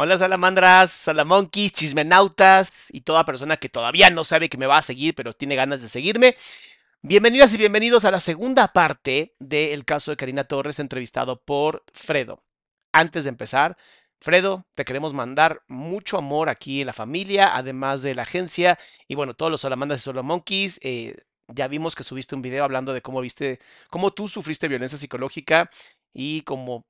Hola salamandras, salamonkeys, chismenautas y toda persona que todavía no sabe que me va a seguir pero tiene ganas de seguirme. Bienvenidas y bienvenidos a la segunda parte del caso de Karina Torres entrevistado por Fredo. Antes de empezar, Fredo, te queremos mandar mucho amor aquí en la familia, además de la agencia y bueno, todos los salamandras y salamonkeys. Eh, ya vimos que subiste un video hablando de cómo viste, cómo tú sufriste violencia psicológica y cómo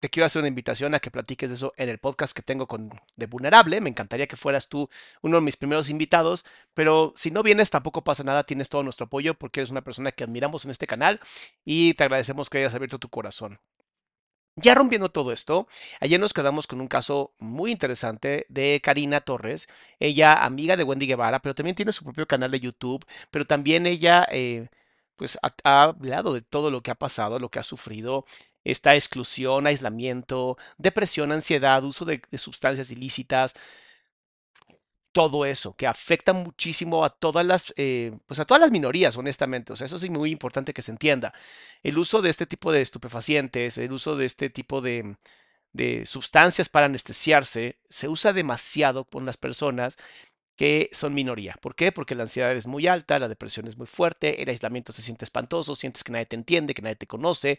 te quiero hacer una invitación a que platiques de eso en el podcast que tengo con de Vulnerable. Me encantaría que fueras tú uno de mis primeros invitados, pero si no vienes tampoco pasa nada, tienes todo nuestro apoyo porque eres una persona que admiramos en este canal y te agradecemos que hayas abierto tu corazón. Ya rompiendo todo esto, ayer nos quedamos con un caso muy interesante de Karina Torres, ella amiga de Wendy Guevara, pero también tiene su propio canal de YouTube, pero también ella eh, pues ha, ha hablado de todo lo que ha pasado, lo que ha sufrido, esta exclusión, aislamiento, depresión, ansiedad, uso de, sustancias ilícitas, todo eso, que afecta muchísimo a todas las, eh, pues a todas las minorías, honestamente. O sea, eso es muy importante que se entienda. El uso de este tipo de estupefacientes, el uso de este tipo de, de sustancias para anestesiarse, se usa demasiado con las personas que son minoría. ¿Por qué? Porque la ansiedad es muy alta, la depresión es muy fuerte, el aislamiento se siente espantoso, sientes que nadie te entiende, que nadie te conoce,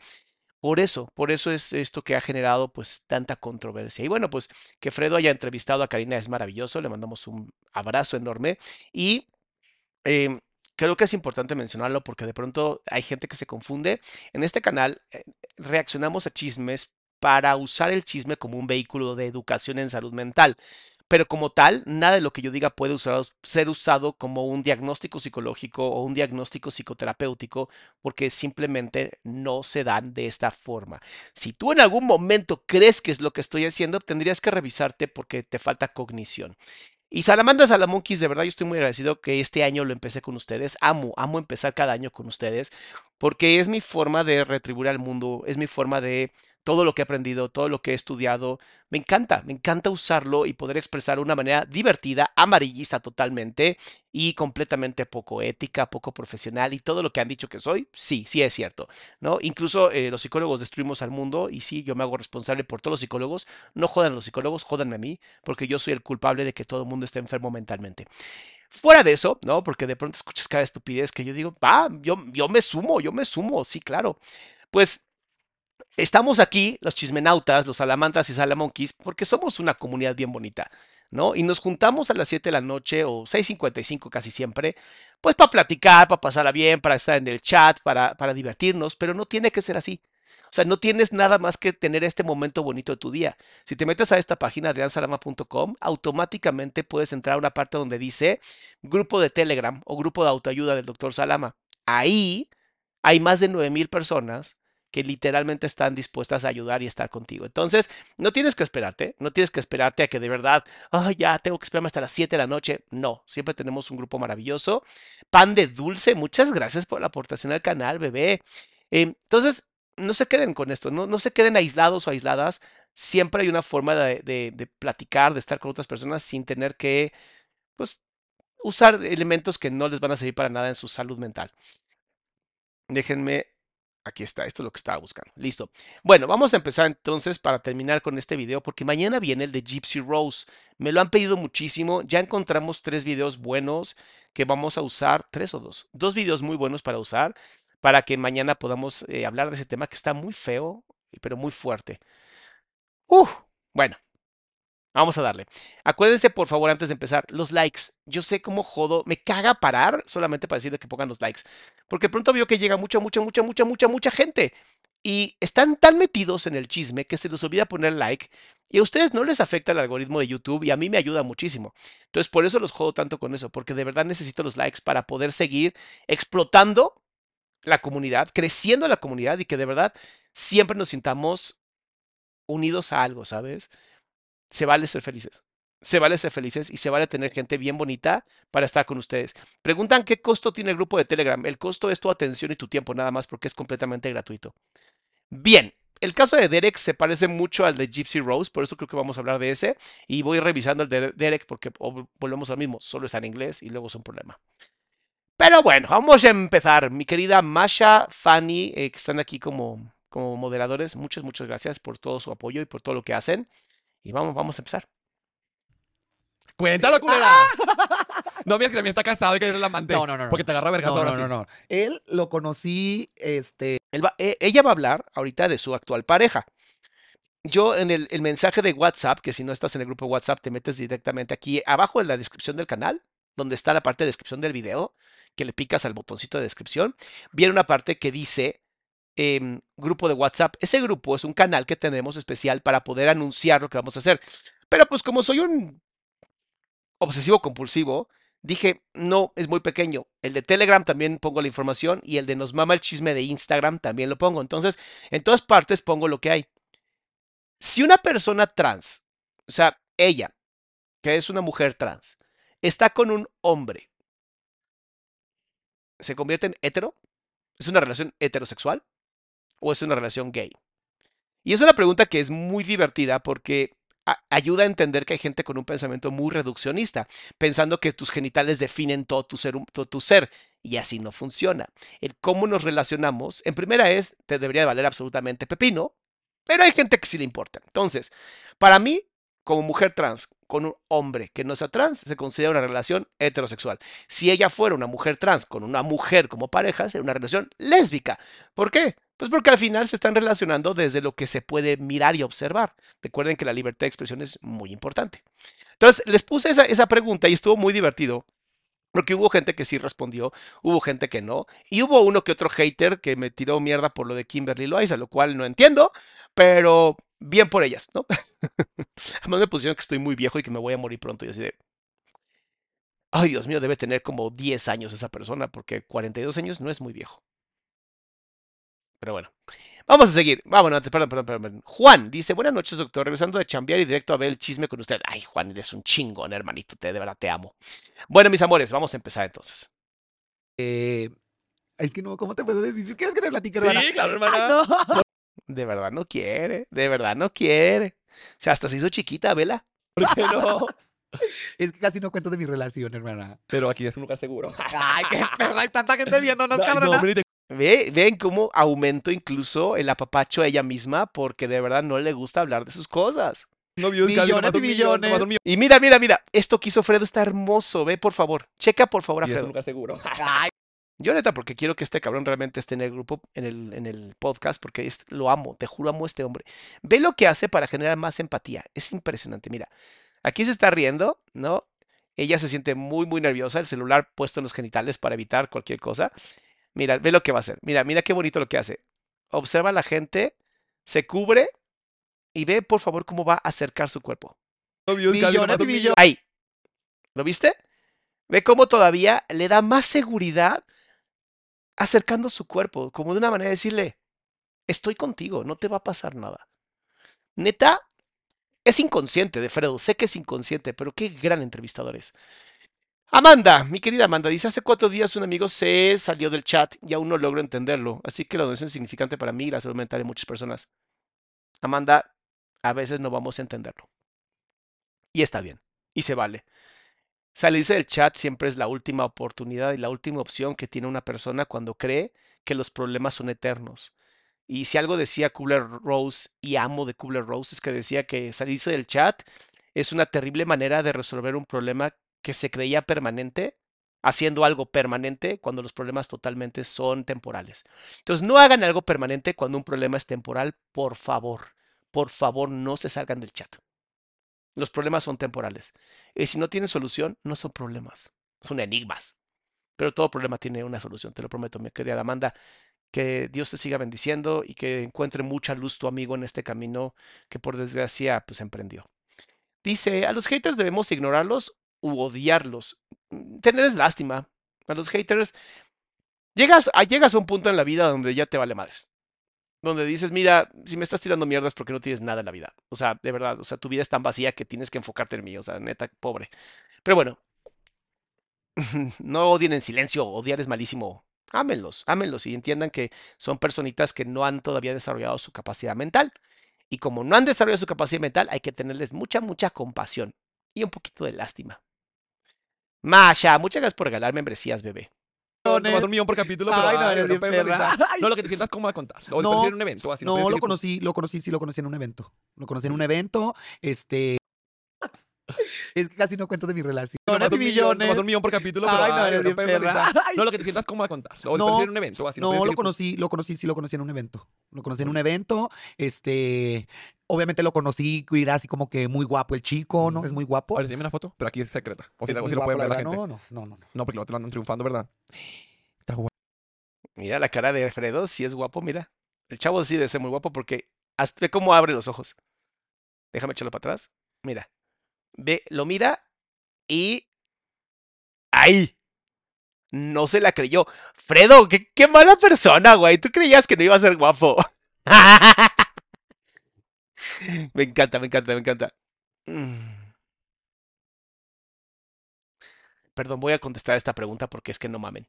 por eso, por eso es esto que ha generado pues tanta controversia. Y bueno, pues que Fredo haya entrevistado a Karina es maravilloso, le mandamos un abrazo enorme y em, creo que es importante mencionarlo porque de pronto hay gente que se confunde. En este canal eh, reaccionamos a chismes para usar el chisme como un vehículo de educación en salud mental pero como tal, nada de lo que yo diga puede ser usado como un diagnóstico psicológico o un diagnóstico psicoterapéutico porque simplemente no se dan de esta forma. Si tú en algún momento crees que es lo que estoy haciendo, tendrías que revisarte porque te falta cognición. Y Salamandra Salamonquis, de verdad yo estoy muy agradecido que este año lo empecé con ustedes. Amo, amo empezar cada año con ustedes porque es mi forma de retribuir al mundo, es mi forma de todo lo que he aprendido, todo lo que he estudiado. Me encanta, me encanta usarlo y poder expresar de una manera divertida, amarillista totalmente y completamente poco ética, poco profesional y todo lo que han dicho que soy, sí, sí es cierto, ¿no? Incluso eh, los psicólogos destruimos al mundo y sí, yo me hago responsable por todos los psicólogos. No jodan a los psicólogos, jodanme a mí, porque yo soy el culpable de que todo el mundo esté enfermo mentalmente. Fuera de eso, ¿no? Porque de pronto escuchas cada estupidez que yo digo, va, yo, yo me sumo, yo me sumo, sí, claro. Pues estamos aquí, los chismenautas, los salamantas y salamonquis, porque somos una comunidad bien bonita, ¿no? Y nos juntamos a las 7 de la noche o 6.55 casi siempre, pues para platicar, para pasarla bien, para estar en el chat, para, para divertirnos, pero no tiene que ser así. O sea, no tienes nada más que tener este momento bonito de tu día. Si te metes a esta página, adriansalama.com, automáticamente puedes entrar a una parte donde dice grupo de Telegram o grupo de autoayuda del doctor Salama. Ahí hay más de 9000 personas que literalmente están dispuestas a ayudar y estar contigo. Entonces, no tienes que esperarte, no tienes que esperarte a que de verdad, oh, ya tengo que esperarme hasta las 7 de la noche. No, siempre tenemos un grupo maravilloso. Pan de dulce, muchas gracias por la aportación al canal, bebé. Eh, entonces, no se queden con esto, no, no se queden aislados o aisladas. Siempre hay una forma de, de, de platicar, de estar con otras personas sin tener que, pues, usar elementos que no les van a servir para nada en su salud mental. Déjenme Aquí está, esto es lo que estaba buscando. Listo. Bueno, vamos a empezar entonces para terminar con este video, porque mañana viene el de Gypsy Rose. Me lo han pedido muchísimo. Ya encontramos tres videos buenos que vamos a usar, tres o dos. Dos videos muy buenos para usar, para que mañana podamos eh, hablar de ese tema que está muy feo, pero muy fuerte. Uf, bueno, Vamos a darle. Acuérdense, por favor, antes de empezar, los likes. Yo sé cómo jodo, me caga parar solamente para decirle que pongan los likes. Porque pronto veo que llega mucha, mucha, mucha, mucha, mucha, mucha gente. Y están tan metidos en el chisme que se les olvida poner like. Y a ustedes no les afecta el algoritmo de YouTube y a mí me ayuda muchísimo. Entonces, por eso los jodo tanto con eso, porque de verdad necesito los likes para poder seguir explotando la comunidad, creciendo la comunidad y que de verdad siempre nos sintamos unidos a algo, ¿sabes? Se vale ser felices. Se vale ser felices y se vale tener gente bien bonita para estar con ustedes. Preguntan qué costo tiene el grupo de Telegram. El costo es tu atención y tu tiempo nada más porque es completamente gratuito. Bien, el caso de Derek se parece mucho al de Gypsy Rose, por eso creo que vamos a hablar de ese. Y voy revisando el de Derek porque volvemos al mismo, solo está en inglés y luego es un problema. Pero bueno, vamos a empezar. Mi querida Masha, Fanny, eh, que están aquí como, como moderadores, muchas, muchas gracias por todo su apoyo y por todo lo que hacen. Y vamos, vamos a empezar. Cuéntalo, culera. No, mira que también está casado y que eres la amante. No, no, no. Porque te agarra vergas No, ahora no, no, no. Él lo conocí, este, Él va- eh, ella va a hablar ahorita de su actual pareja. Yo en el, el mensaje de WhatsApp, que si no estás en el grupo de WhatsApp, te metes directamente aquí abajo en la descripción del canal, donde está la parte de descripción del video, que le picas al botoncito de descripción, viene una parte que dice em, grupo de WhatsApp. Ese grupo es un canal que tenemos especial para poder anunciar lo que vamos a hacer. Pero pues como soy un obsesivo compulsivo, dije, no, es muy pequeño. El de Telegram también pongo la información y el de Nos Mama el Chisme de Instagram también lo pongo. Entonces, en todas partes pongo lo que hay. Si una persona trans, o sea, ella, que es una mujer trans, está con un hombre, ¿se convierte en hetero? ¿Es una relación heterosexual? ¿O es una relación gay? Y es una pregunta que es muy divertida porque ayuda a entender que hay gente con un pensamiento muy reduccionista, pensando que tus genitales definen todo tu ser, todo tu ser, y así no funciona. El cómo nos relacionamos, en primera es, te debería de valer absolutamente pepino, pero hay gente que sí le importa. Entonces, para mí, como mujer trans con un hombre que no sea trans, se considera una relación heterosexual. Si ella fuera una mujer trans con una mujer como pareja, sería una relación lésbica. ¿Por qué? Pues porque al final se están relacionando desde lo que se puede mirar y observar. Recuerden que la libertad de expresión es muy importante. Entonces, les puse esa, pregunta y estuvo muy divertido. Porque hubo gente que sí respondió, hubo gente que no, y hubo uno que otro hater que me tiró mierda por lo de Kimberly Loaiza, lo cual no entiendo, pero bien por ellas, ¿no? Además me pusieron que estoy muy viejo y que me voy a morir pronto y así de... Ay, Dios mío, debe tener como 10 años esa persona, porque 42 años no es muy viejo. Pero bueno, vamos a seguir. Vámonos, perdón, perdón, perdón. perdón. Juan dice, buenas noches, doctor. Regresando de chambear y directo a ver el chisme con usted. Ay, Juan, eres un chingón, hermanito. Te, de verdad te amo. Bueno, mis amores, vamos a empezar entonces. eh, es que no, ¿cómo te puedo decir? ¿Quieres que te platique, hermana? Sí, claro, Ay, hermana. no. De verdad no quiere, de verdad no quiere. O sea, hasta se hizo chiquita, vela. ¿Por qué no? Es que casi no cuento de mi relación, hermana. Pero aquí es un lugar seguro. Ay, qué perra, hay tanta gente viéndonos, Ay, no, cabrona. hombre, te- Ve, ven cómo aumentó incluso el apapacho a ella misma porque de verdad no le gusta hablar de sus cosas. No vio Millones y millón, millones. millón. Y mira, mira, mira, esto que hizo Fredo está hermoso, ve por favor. Checa por favor a Y es un Fredo. lugar seguro. Yo neta, porque quiero que este cabrón realmente esté en el grupo, en el, en el podcast, porque es- lo amo, te juro, amo a este hombre. Ve lo que hace para generar más empatía. Es impresionante. Mira, aquí se está riendo, ¿no? Ella se siente muy, muy nerviosa, el celular puesto en los genitales para evitar cualquier cosa. Mira, ve lo que va a hacer. Mira, mira qué bonito lo que hace. Observa a la gente, se cubre y ve, por favor, cómo va a acercar su cuerpo. Millones y millones. Ahí. ¿Lo viste? Ve cómo todavía le da más seguridad acercando su cuerpo, como de una manera de decirle, estoy contigo, no te va a pasar nada. Neta, es inconsciente de Fredo, sé que es inconsciente, pero qué gran entrevistador es. Amanda, mi querida Amanda, dice, hace cuatro días un amigo se salió del chat y aún no logro entenderlo, así que la donación es significante para mí y la salud mental de muchas personas. Amanda, a veces no vamos a entenderlo. Y está bien, y se vale. Salirse del chat siempre es la última oportunidad y la última opción que tiene una persona cuando cree que los problemas son eternos. Y si algo decía Kubler-Rose y amo de Kubler-Rose es que decía que salirse del chat es una terrible manera de resolver un problema que se creía permanente, haciendo algo permanente cuando los problemas totalmente son temporales. Entonces, no hagan algo permanente cuando un problema es temporal, por favor. Por favor, no se salgan del chat. Los problemas son temporales. Y si no tienen solución, no son problemas, son enigmas. Pero todo problema tiene una solución, te lo prometo, mi querida Amanda. Que Dios te siga bendiciendo y que encuentre mucha luz tu amigo en este camino que por desgracia pues emprendió. Dice, a los haters debemos ignorarlos u odiarlos. Mm, Tenerles lástima. A los haters llegas a, llegas a un punto en la vida donde ya te vale madres. Donde dices, mira, si me estás tirando mierdas porque no tienes nada en la vida. O sea, de verdad, o sea, tu vida es tan vacía que tienes que enfocarte en mí. O sea, neta, pobre. Pero bueno, no odien en silencio, odiar es malísimo. Ámenlos, ámenlos y entiendan que son personitas que no han todavía desarrollado su capacidad mental. Y como no han desarrollado su capacidad mental, hay que tenerles mucha, mucha compasión y un poquito de lástima. Masha, muchas gracias por regalar membresías, bebé. Nomás un millón por capítulo, pero Ay, no, ay, eres bien pero perra. Ay. No, lo que te sientas cómoda contar. O No, no, en un evento, así. No, tienes lo conocí, lo conocí, sí lo conocí en un evento. Lo conocí en un evento, este... Es que casi no cuento de mi relación. Y un millón, millones. nomás un millón por capítulo, pero Ay, no, ay, eres bien pero perra. No, lo que te sientas cómoda contar. O No, en un evento, así. No, lo conocí, lo conocí, sí lo conocí en un evento. Lo conocí en un evento, este... Obviamente lo conocí, era así como que muy guapo el chico, ¿no? Es muy guapo. Ahora, dime una foto, pero aquí es secreta. O si, Es la- o muy si lo pueden guapo, ver la verdad. gente. No, no, no, no. no. No, porque lo andan triunfando, ¿verdad? Está guapo. Mira la cara de Fredo, si es guapo, mira. El chavo sí debe ser muy guapo porque hasta ve cómo abre los ojos. Déjame echarlo para atrás. Mira. Ve, lo mira y. ¡Ahí! No se la creyó. Fredo, qué, qué mala persona, güey. Tú creías que no iba a ser guapo. me encanta, me encanta, me encanta. Perdón, voy a contestar esta pregunta porque es que no mamen.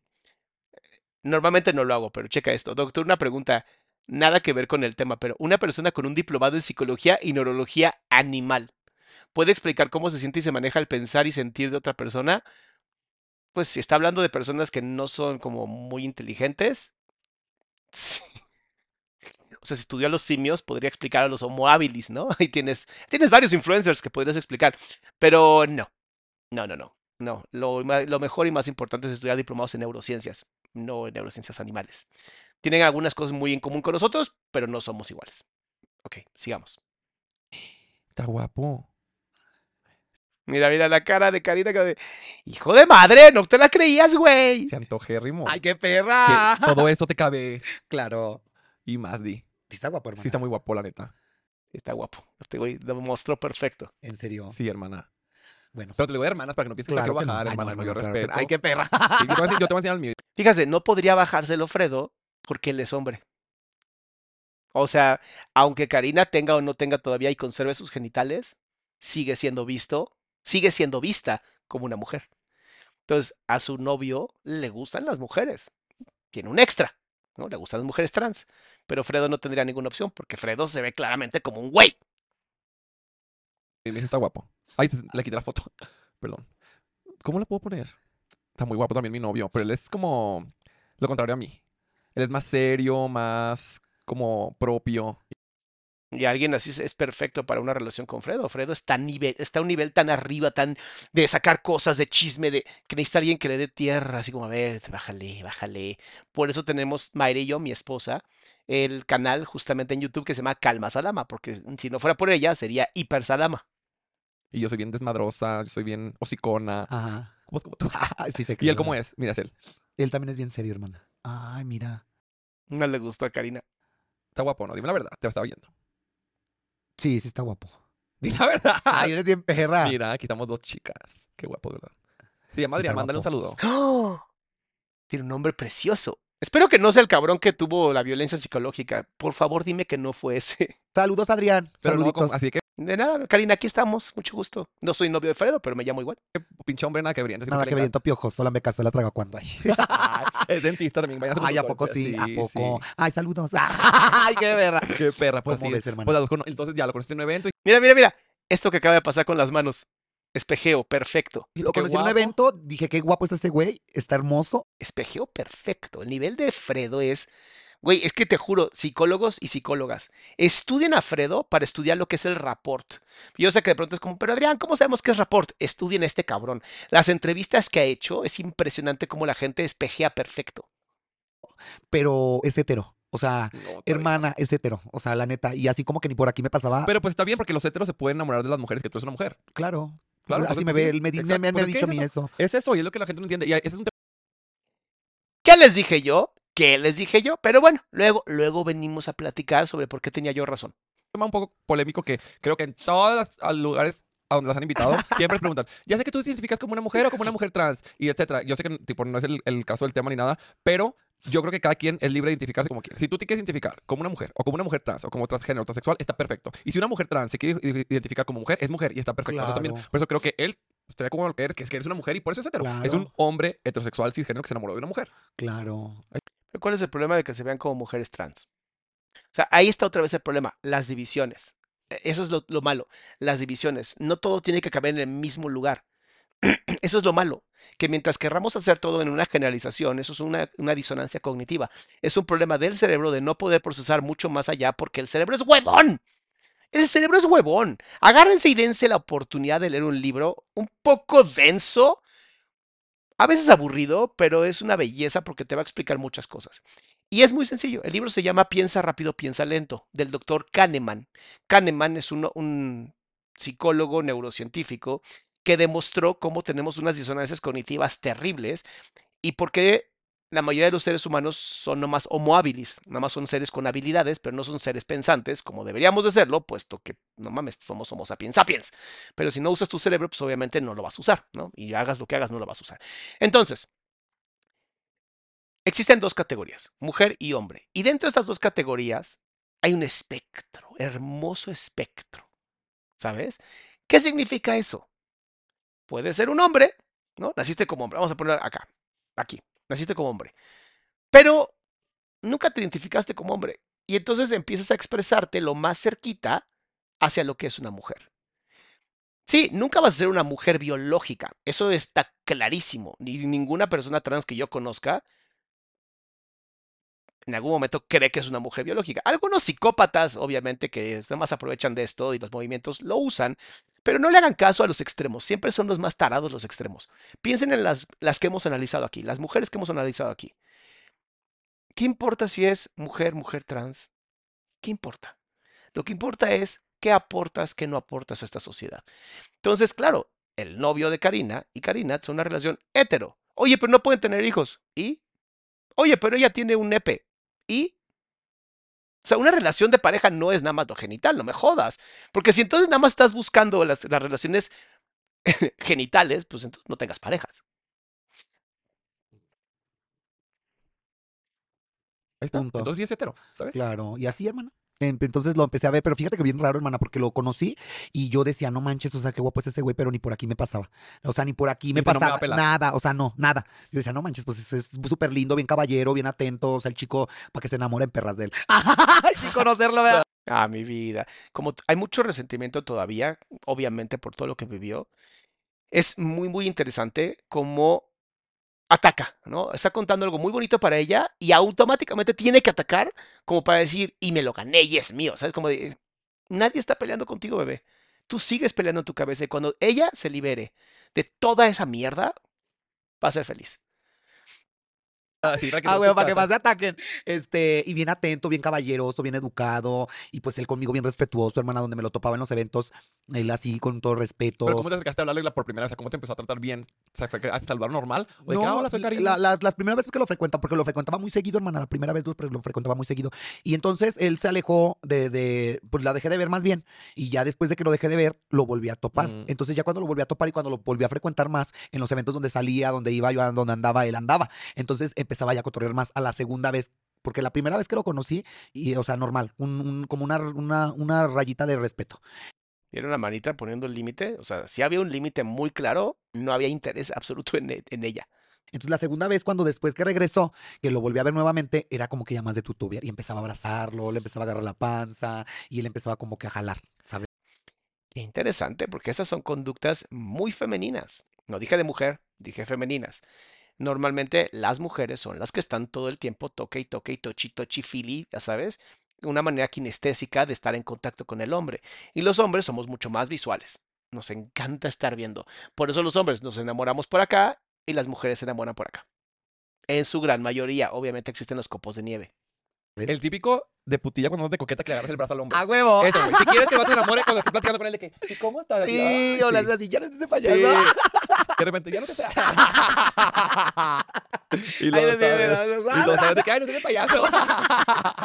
Normalmente no lo hago, pero checa esto. Doctor, una pregunta. Nada que ver con el tema, pero una persona con un diplomado en psicología y neurología animal puede explicar cómo se siente y se maneja el pensar y sentir de otra persona. Pues si está hablando de personas que no son como muy inteligentes. sí. Sea, si estudió a los simios, podría explicar a los homo habilis, ¿no? Y tienes, tienes varios influencers que podrías explicar. Pero no. No, no, no. No. Lo, lo mejor y más importante es estudiar diplomados en neurociencias, no en neurociencias animales. Tienen algunas cosas muy en común con nosotros, pero no somos iguales. Ok, sigamos. Está guapo. Mira, mira la cara de Karina. que de, Hijo de madre, no te la creías, güey. Se antojérrimo. ¡Ay, qué Que perra! todo eso te cabe. Claro. Y más, di. Sí está guapo, hermana. Sí, está muy guapo, la neta. Está guapo. Este güey lo mostró perfecto. En serio. Sí, hermana. Bueno. Pero te lo digo de hermanas para que no pienses que la Claro quiero que no. bajar, Ay, hermana. no, No, no, yo no, claro que no. respeto. ¡Ay, qué perra! Sí, yo, te voy a enseñar, yo te voy a enseñar el mío. Fíjate, no podría bajárselo Fredo porque él es hombre. O sea, aunque Karina tenga o no tenga todavía y conserve sus genitales, sigue siendo visto, sigue siendo vista como una mujer. Entonces, a su novio le gustan las mujeres. Tiene un extra, ¿no? Le gustan las mujeres trans. Pero Fredo no tendría ninguna opción porque Fredo se ve claramente como un güey. Dice, está guapo. Se- le quité la foto. Perdón. ¿Cómo la puedo poner? Está muy guapo también mi novio, pero él es como lo contrario a mí. Él es más serio, más como propio. Y alguien así es- perfecto para una relación con Fredo. Fredo está a, nivel, está a un nivel tan arriba, tan de sacar cosas, de chisme, de que necesita alguien que le dé tierra, así como, a ver, bájale, bájale. Por eso tenemos Mayra y yo, mi esposa, el canal justamente en YouTube que se llama Calma Salama, porque si no fuera por ella sería Hiper Salama. Y yo soy bien desmadrosa, yo soy bien hocicona. Ajá. ¿Cómo, cómo tú? Ay, sí te ¿Y él cómo es? Mira, es él. Él también es bien serio, hermana. Ay, mira. No le gustó a Karina. Está guapo, ¿no? Dime la verdad, te estaba oyendo. Sí, sí está guapo. Dime la verdad. Ay, eres bien perra. Mira, aquí estamos dos chicas. Qué guapo, verdad. Se llama Sí Adrián, mándale un saludo. ¡Oh! Tiene un nombre precioso. Espero que no sea el cabrón que tuvo la violencia psicológica. Por favor, dime que no fue ese. Saludos, Adrián. Pero no, Saluditos. como- así que, De nada, Karina, aquí estamos. Mucho gusto. No soy novio de Fredo, pero me llamo igual. pinche hombre, nada que ver. entonces Nada que le viento piojoso, la me casó la traga cuando hay. Es dentista también. por Ay, ¿a poco sí? ¿A poco? sí. Ay, saludos. Ay, qué verdad. Qué perra, pues ¿Cómo sí. ves, hermano? Pues las entonces ya lo conociste en un evento y Mira, mira, mira. Esto que acaba de pasar con las manos. Espejeo, perfecto. Y lo conocí en un evento, dije, qué guapo es ese güey, está hermoso. Espejeo perfecto. El nivel de Fredo es. Güey, es que te juro, psicólogos y psicólogas, estudien a Fredo para estudiar lo que es el rapport. Yo sé que de pronto es como, pero Adrián, ¿cómo sabemos qué es rapport? Estudien a este cabrón. Las entrevistas que ha hecho, es impresionante cómo la gente espejea perfecto. pero es hetero. O sea, No, hermana, es hetero. O sea, la neta. Y así como que ni por aquí me pasaba. Pero pues está bien porque los heteros se pueden enamorar de las mujeres que tú eres una mujer. claro. Claro, así me pues, ve, sí, él me, me- me- me ha pues, ¿qué dicho a mí eso? eso. Es eso y es lo que la gente no entiende. Y ese es un ¿Qué les dije yo? ¿Qué les dije yo? Pero bueno, luego, luego venimos a platicar sobre por qué tenía yo razón. tema un poco polémico que creo que en todos los lugares a donde las han invitado, siempre preguntan, ya sé que tú te identificas como una mujer o como una mujer trans, y etcétera. Yo sé que tipo, no es el, el caso del tema ni nada, pero yo creo que cada quien es libre de identificarse como quiere. Si tú te quieres identificar como una mujer, o como una mujer trans, o como transgénero, transexual, está perfecto. Y si una mujer trans se quiere identificar como mujer, es mujer y está perfecto. Entonces, también, Claro. por eso creo que él ve como lo que eres, que es que eres una mujer y por eso es hetero. Es un Claro. hombre heterosexual cisgénero que se enamoró de una mujer. Claro. ¿Cuál es el problema de que se vean como mujeres trans? O sea, ahí está otra vez el problema, las divisiones. E- Eso es lo, lo malo, las divisiones. No todo tiene que caber en el mismo lugar. Eso es lo malo, que mientras querramos hacer todo en una generalización, eso es una, una disonancia cognitiva. Es un problema del cerebro de no poder procesar mucho más allá porque el cerebro es huevón. El cerebro es huevón. Agárrense y dense la oportunidad de leer un libro un poco denso, a veces aburrido, pero es una belleza porque te va a explicar muchas cosas. Y es muy sencillo. El libro se llama Piensa rápido, piensa lento, del doctor Kahneman. Kahneman es un, psicólogo neurocientífico que demostró cómo tenemos unas disonancias cognitivas terribles y por qué la mayoría de los seres humanos son nomás homo habilis, nada más son seres con habilidades, pero no son seres pensantes, como deberíamos de serlo, puesto que, no mames, somos homo sapiens sapiens. Pero si no usas tu cerebro, pues obviamente no lo vas a usar, ¿no? Y hagas lo que hagas, no lo vas a usar. Entonces, existen dos categorías, mujer y hombre. Y dentro de estas dos categorías hay un espectro, hermoso espectro. ¿Sabes? ¿Qué significa eso? Puede ser un hombre, ¿no? Naciste como hombre. Vamos a poner acá, aquí. Naciste como hombre. Pero nunca te identificaste como hombre. Y entonces empiezas a expresarte lo más cerquita hacia lo que es una mujer. Sí, nunca vas a ser una mujer biológica. Eso está clarísimo. Ni ninguna persona trans que yo conozca en algún momento cree que es una mujer biológica. Algunos psicópatas, obviamente, que más aprovechan de esto y los movimientos lo usan, pero no le hagan caso a los extremos. Siempre son los más tarados los extremos. Piensen en las, las que hemos analizado aquí, las mujeres que hemos analizado aquí. ¿Qué importa si es mujer, mujer trans? ¿Qué importa? Lo que importa es qué aportas, qué no aportas a esta sociedad. Entonces, claro, el novio de Karina y Karina son una relación hetero. Oye, pero no pueden tener hijos. ¿Y? Oye, pero ella tiene un nepe. ¿Y? O sea, una relación de pareja no es nada más lo genital, no me jodas. Porque si entonces nada más estás buscando las, las relaciones genitales, pues entonces no tengas parejas. Ahí está. Punto. Entonces sí es hetero, ¿sabes? Claro, y así, hermana. Entonces lo empecé a ver, pero fíjate que bien raro, hermana, porque lo conocí y yo decía, no manches, o sea, qué guapo es ese güey, pero ni por aquí me pasaba. O sea, ni por aquí me Dice, "No me pasaba pelar". nada, o sea, no, nada. Yo decía, no manches, pues es- súper lindo, bien caballero, bien atento, o sea, el chico para que se enamoren perras de él. Sin conocerlo, ¿verdad? Ah, mi vida. Como hay mucho resentimiento todavía, obviamente por todo lo que vivió, es muy, muy interesante cómo ataca, ¿no? Está contando algo muy bonito para ella y automáticamente tiene que atacar como para decir, y me lo gané y es mío, ¿sabes? Como de, Nadie está peleando contigo, bebé. Tú sigues peleando en tu cabeza y cuando ella se libere de toda esa mierda, va a ser feliz. Ah, sí, para que Ah, no güey, te para que más se ataquen. Este, y bien atento, bien caballeroso, bien educado. Y pues él conmigo bien respetuoso, hermana, donde me lo topaba en los eventos. Él así, con todo respeto. Pero ¿cómo te acercaste a hablarle la por primera vez? ¿Cómo te empezó a tratar bien? O sea, ¿fue que a saludar normal? ¿O de que, "Ah, hola, soy Karina"? la- las, las primeras veces que lo frecuenta, porque lo frecuentaba muy seguido, hermana, la primera vez lo, lo frecuentaba muy seguido. Y entonces él se alejó de, de, pues la dejé de ver más bien. Y ya después de que lo dejé de ver, lo volví a topar. Mm. Entonces ya cuando lo volví a topar y cuando lo volví a frecuentar más, en los eventos donde salía, donde iba yo, donde andaba, él andaba. Entonces empezaba ya a cotorrear más a la segunda vez. Porque la primera vez que lo conocí, y, o sea, normal, un- un- como una, una, una rayita de respeto. ¿Vieron la manita poniendo el límite? O sea, si había un límite muy claro, no había interés absoluto en, e- en ella. Entonces la segunda vez cuando después que regresó, que lo volví a ver nuevamente, era como que ya más de tutubiar y empezaba a abrazarlo, le empezaba a agarrar la panza y él empezaba como que a jalar, ¿sabes? Qué interesante, porque esas son conductas muy femeninas. No dije de mujer, dije femeninas. Normalmente las mujeres son las que están todo el tiempo toque y toque y tochi, tochi, fili, ya sabes, una manera kinestésica de estar en contacto con el hombre. Y los hombres somos mucho más visuales. Nos encanta estar viendo. Por eso los hombres nos enamoramos por acá y las mujeres se enamoran por acá. En su gran mayoría, obviamente existen los copos de nieve. El típico de putilla cuando no te coqueta que le agarras el brazo al hombre. ¡A huevo! Eso, güey. Si quieres que vato se enamore cuando estés platicando con él de que, ¿y cómo estás? Así, Sí, "Ay, o le sí". así, ya no estés de Sí. payaso. De repente, ya no te sé. y sé, sabes, y luego sabes de que, ay, no payaso.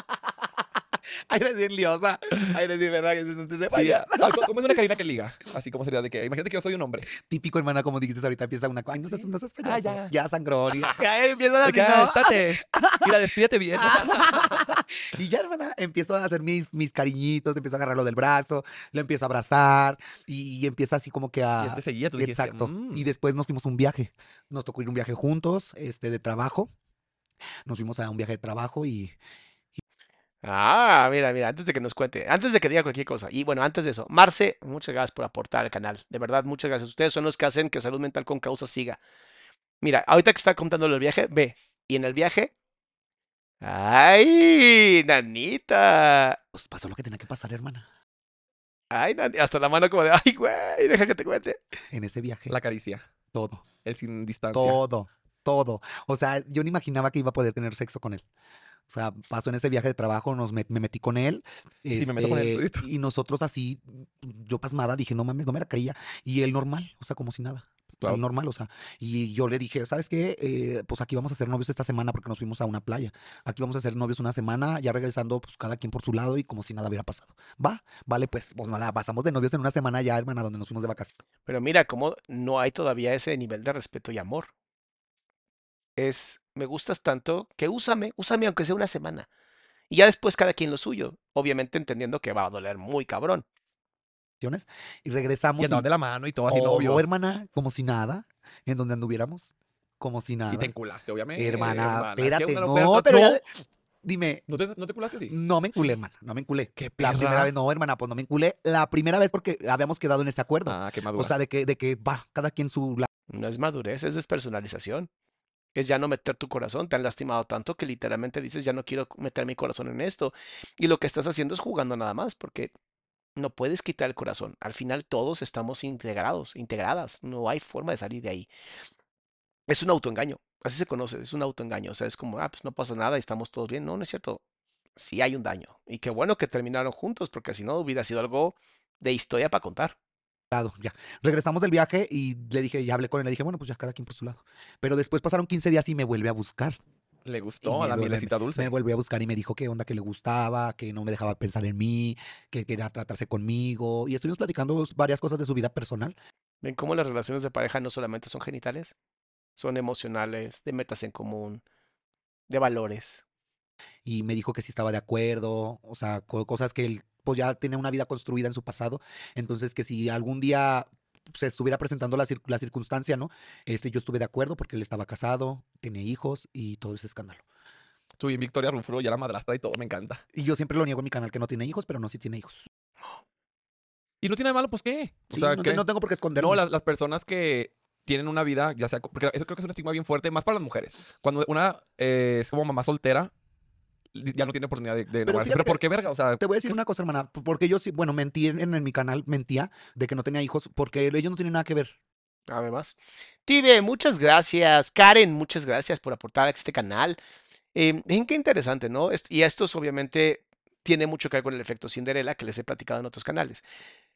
Ay, eres bien liosa. Ay, eres bien verdad que no estés de Sí, ¿Cómo es una Karina que liga? Así como sería de que, imagínate que yo soy un hombre. Típico, hermana, como dijiste ahorita, empieza una... Ay, no seas, no seas payaso. Ah, ya. ya. sangrón. Y, ay, empiezan así, ah, ¿no? estate. Mira, despídete bien. y ya, hermana, empiezo a hacer mis, mis cariñitos, empiezo a agarrarlo del brazo, lo empiezo a abrazar y, empieza así como que Y a... él te seguía, tú dijiste, Exacto. "Mm". Y después nos fuimos a un viaje. Nos tocó ir a un viaje juntos, este, de trabajo. Nos fuimos a un viaje de trabajo y Ah, mira, mira, antes de que nos cuente, antes de que diga cualquier cosa, y bueno, antes de eso, Marce, muchas gracias por aportar al canal, de verdad, muchas gracias. Ustedes son los que hacen que Salud Mental con Causa siga. Mira, ahorita que está contándolo el viaje, ve, y en el viaje, ¡ay, nanita! pues, pasó lo que tenía que pasar, hermana. ¡Ay, nani- hasta la mano como de, ¡ay, güey! Deja que te cuente. En ese viaje, La caricia. todo, El sin distancia. todo, todo. O sea, yo no imaginaba que iba a poder tener sexo con él. O sea, pasó en ese viaje de trabajo, nos met- me metí con él. Sí, me meto con él este. Y nosotros así, yo pasmada, dije, no mames, no me la creía. Y él normal, o sea, como si nada. Claro. Normal, o sea. Y yo le dije, ¿sabes qué? Eh, pues aquí vamos a ser novios esta semana porque nos fuimos a una playa. Aquí vamos a ser novios una semana, ya regresando, pues cada quien por su lado y como si nada hubiera pasado. Va, vale, pues, pues nada, pasamos de novios en una semana ya, hermana, donde nos fuimos de vacaciones. Pero mira, cómo no hay todavía ese nivel de respeto y amor. Es, me gustas tanto que úsame, úsame aunque sea una semana. Y ya después cada quien lo suyo, obviamente entendiendo que va a doler muy cabrón. Y regresamos. Y andaban y- de la mano y todo así, Oh, novios. hermana, como si nada, en donde anduviéramos, como si nada. Y te enculaste, obviamente. hermana, ¿Qué espérate, no, pero no. Dime, ¿No te, ¿No te culaste así? no me enculé, hermana, no me enculé. Qué La perra. primera vez, no, hermana, pues no me enculé. La primera vez porque habíamos quedado en ese acuerdo. Ah, qué o madura. sea, de que, de que va, cada quien su la- No es madurez, es despersonalización. Es ya no meter tu corazón. Te han lastimado tanto que literalmente dices, ya no quiero meter mi corazón en esto. Y lo que estás haciendo es jugando nada más, porque no puedes quitar el corazón. Al final todos estamos integrados, integradas. No hay forma de salir de ahí. Es un autoengaño. Así se conoce, es un autoengaño. O sea, es como, ah, pues no pasa nada y estamos todos bien. No, no es cierto. Sí hay un daño. Y qué bueno que terminaron juntos, porque si no hubiera sido algo de historia para contar. Lado, ya. Regresamos del viaje y le dije, ya hablé con él, le dije, bueno, pues ya cada quien por su lado. Pero después pasaron 15 días y me vuelve a buscar. Le Y gustó a la mielecita dulce. Me volvió a buscar y me dijo qué onda, que le gustaba, que no me dejaba pensar en mí, que quería tratarse conmigo. Y estuvimos platicando varias cosas de su vida personal. ¿Ven cómo las relaciones de pareja no solamente son genitales? Son emocionales, de metas en común, de valores. y me dijo que sí estaba de acuerdo, o sea, co- cosas que él pues ya tenía una vida construida en su pasado, entonces que si algún día se estuviera presentando la, cir- la circunstancia, ¿no? Este, yo estuve de acuerdo porque él estaba casado, tenía hijos y todo ese escándalo. Tú y Victoria Rufro ya la madrastra y todo, me encanta. Y yo siempre lo niego en mi canal que no tiene hijos, pero no, sí tiene hijos. Y no tiene nada malo, pues qué. O Sí, sea, no, ¿qué? te- no tengo por qué esconderlo. No, las, las personas que tienen una vida, ya sea, porque eso creo que es un estigma bien fuerte, más para las mujeres. Cuando una eh, es como mamá soltera, ya no tiene oportunidad de, de Pero fíjate Pero ¿por qué verga? O sea, Te voy a decir una cosa, hermana, porque yo sí, bueno, mentí en, en mi canal, mentía de que no tenía hijos, porque ellos no tienen nada que ver. Además. Tibe, muchas gracias. Karen, muchas gracias por aportar a este canal. Eh, qué interesante, ¿no? Y esto es, obviamente tiene mucho que ver con el efecto Cinderella que les he platicado en otros canales,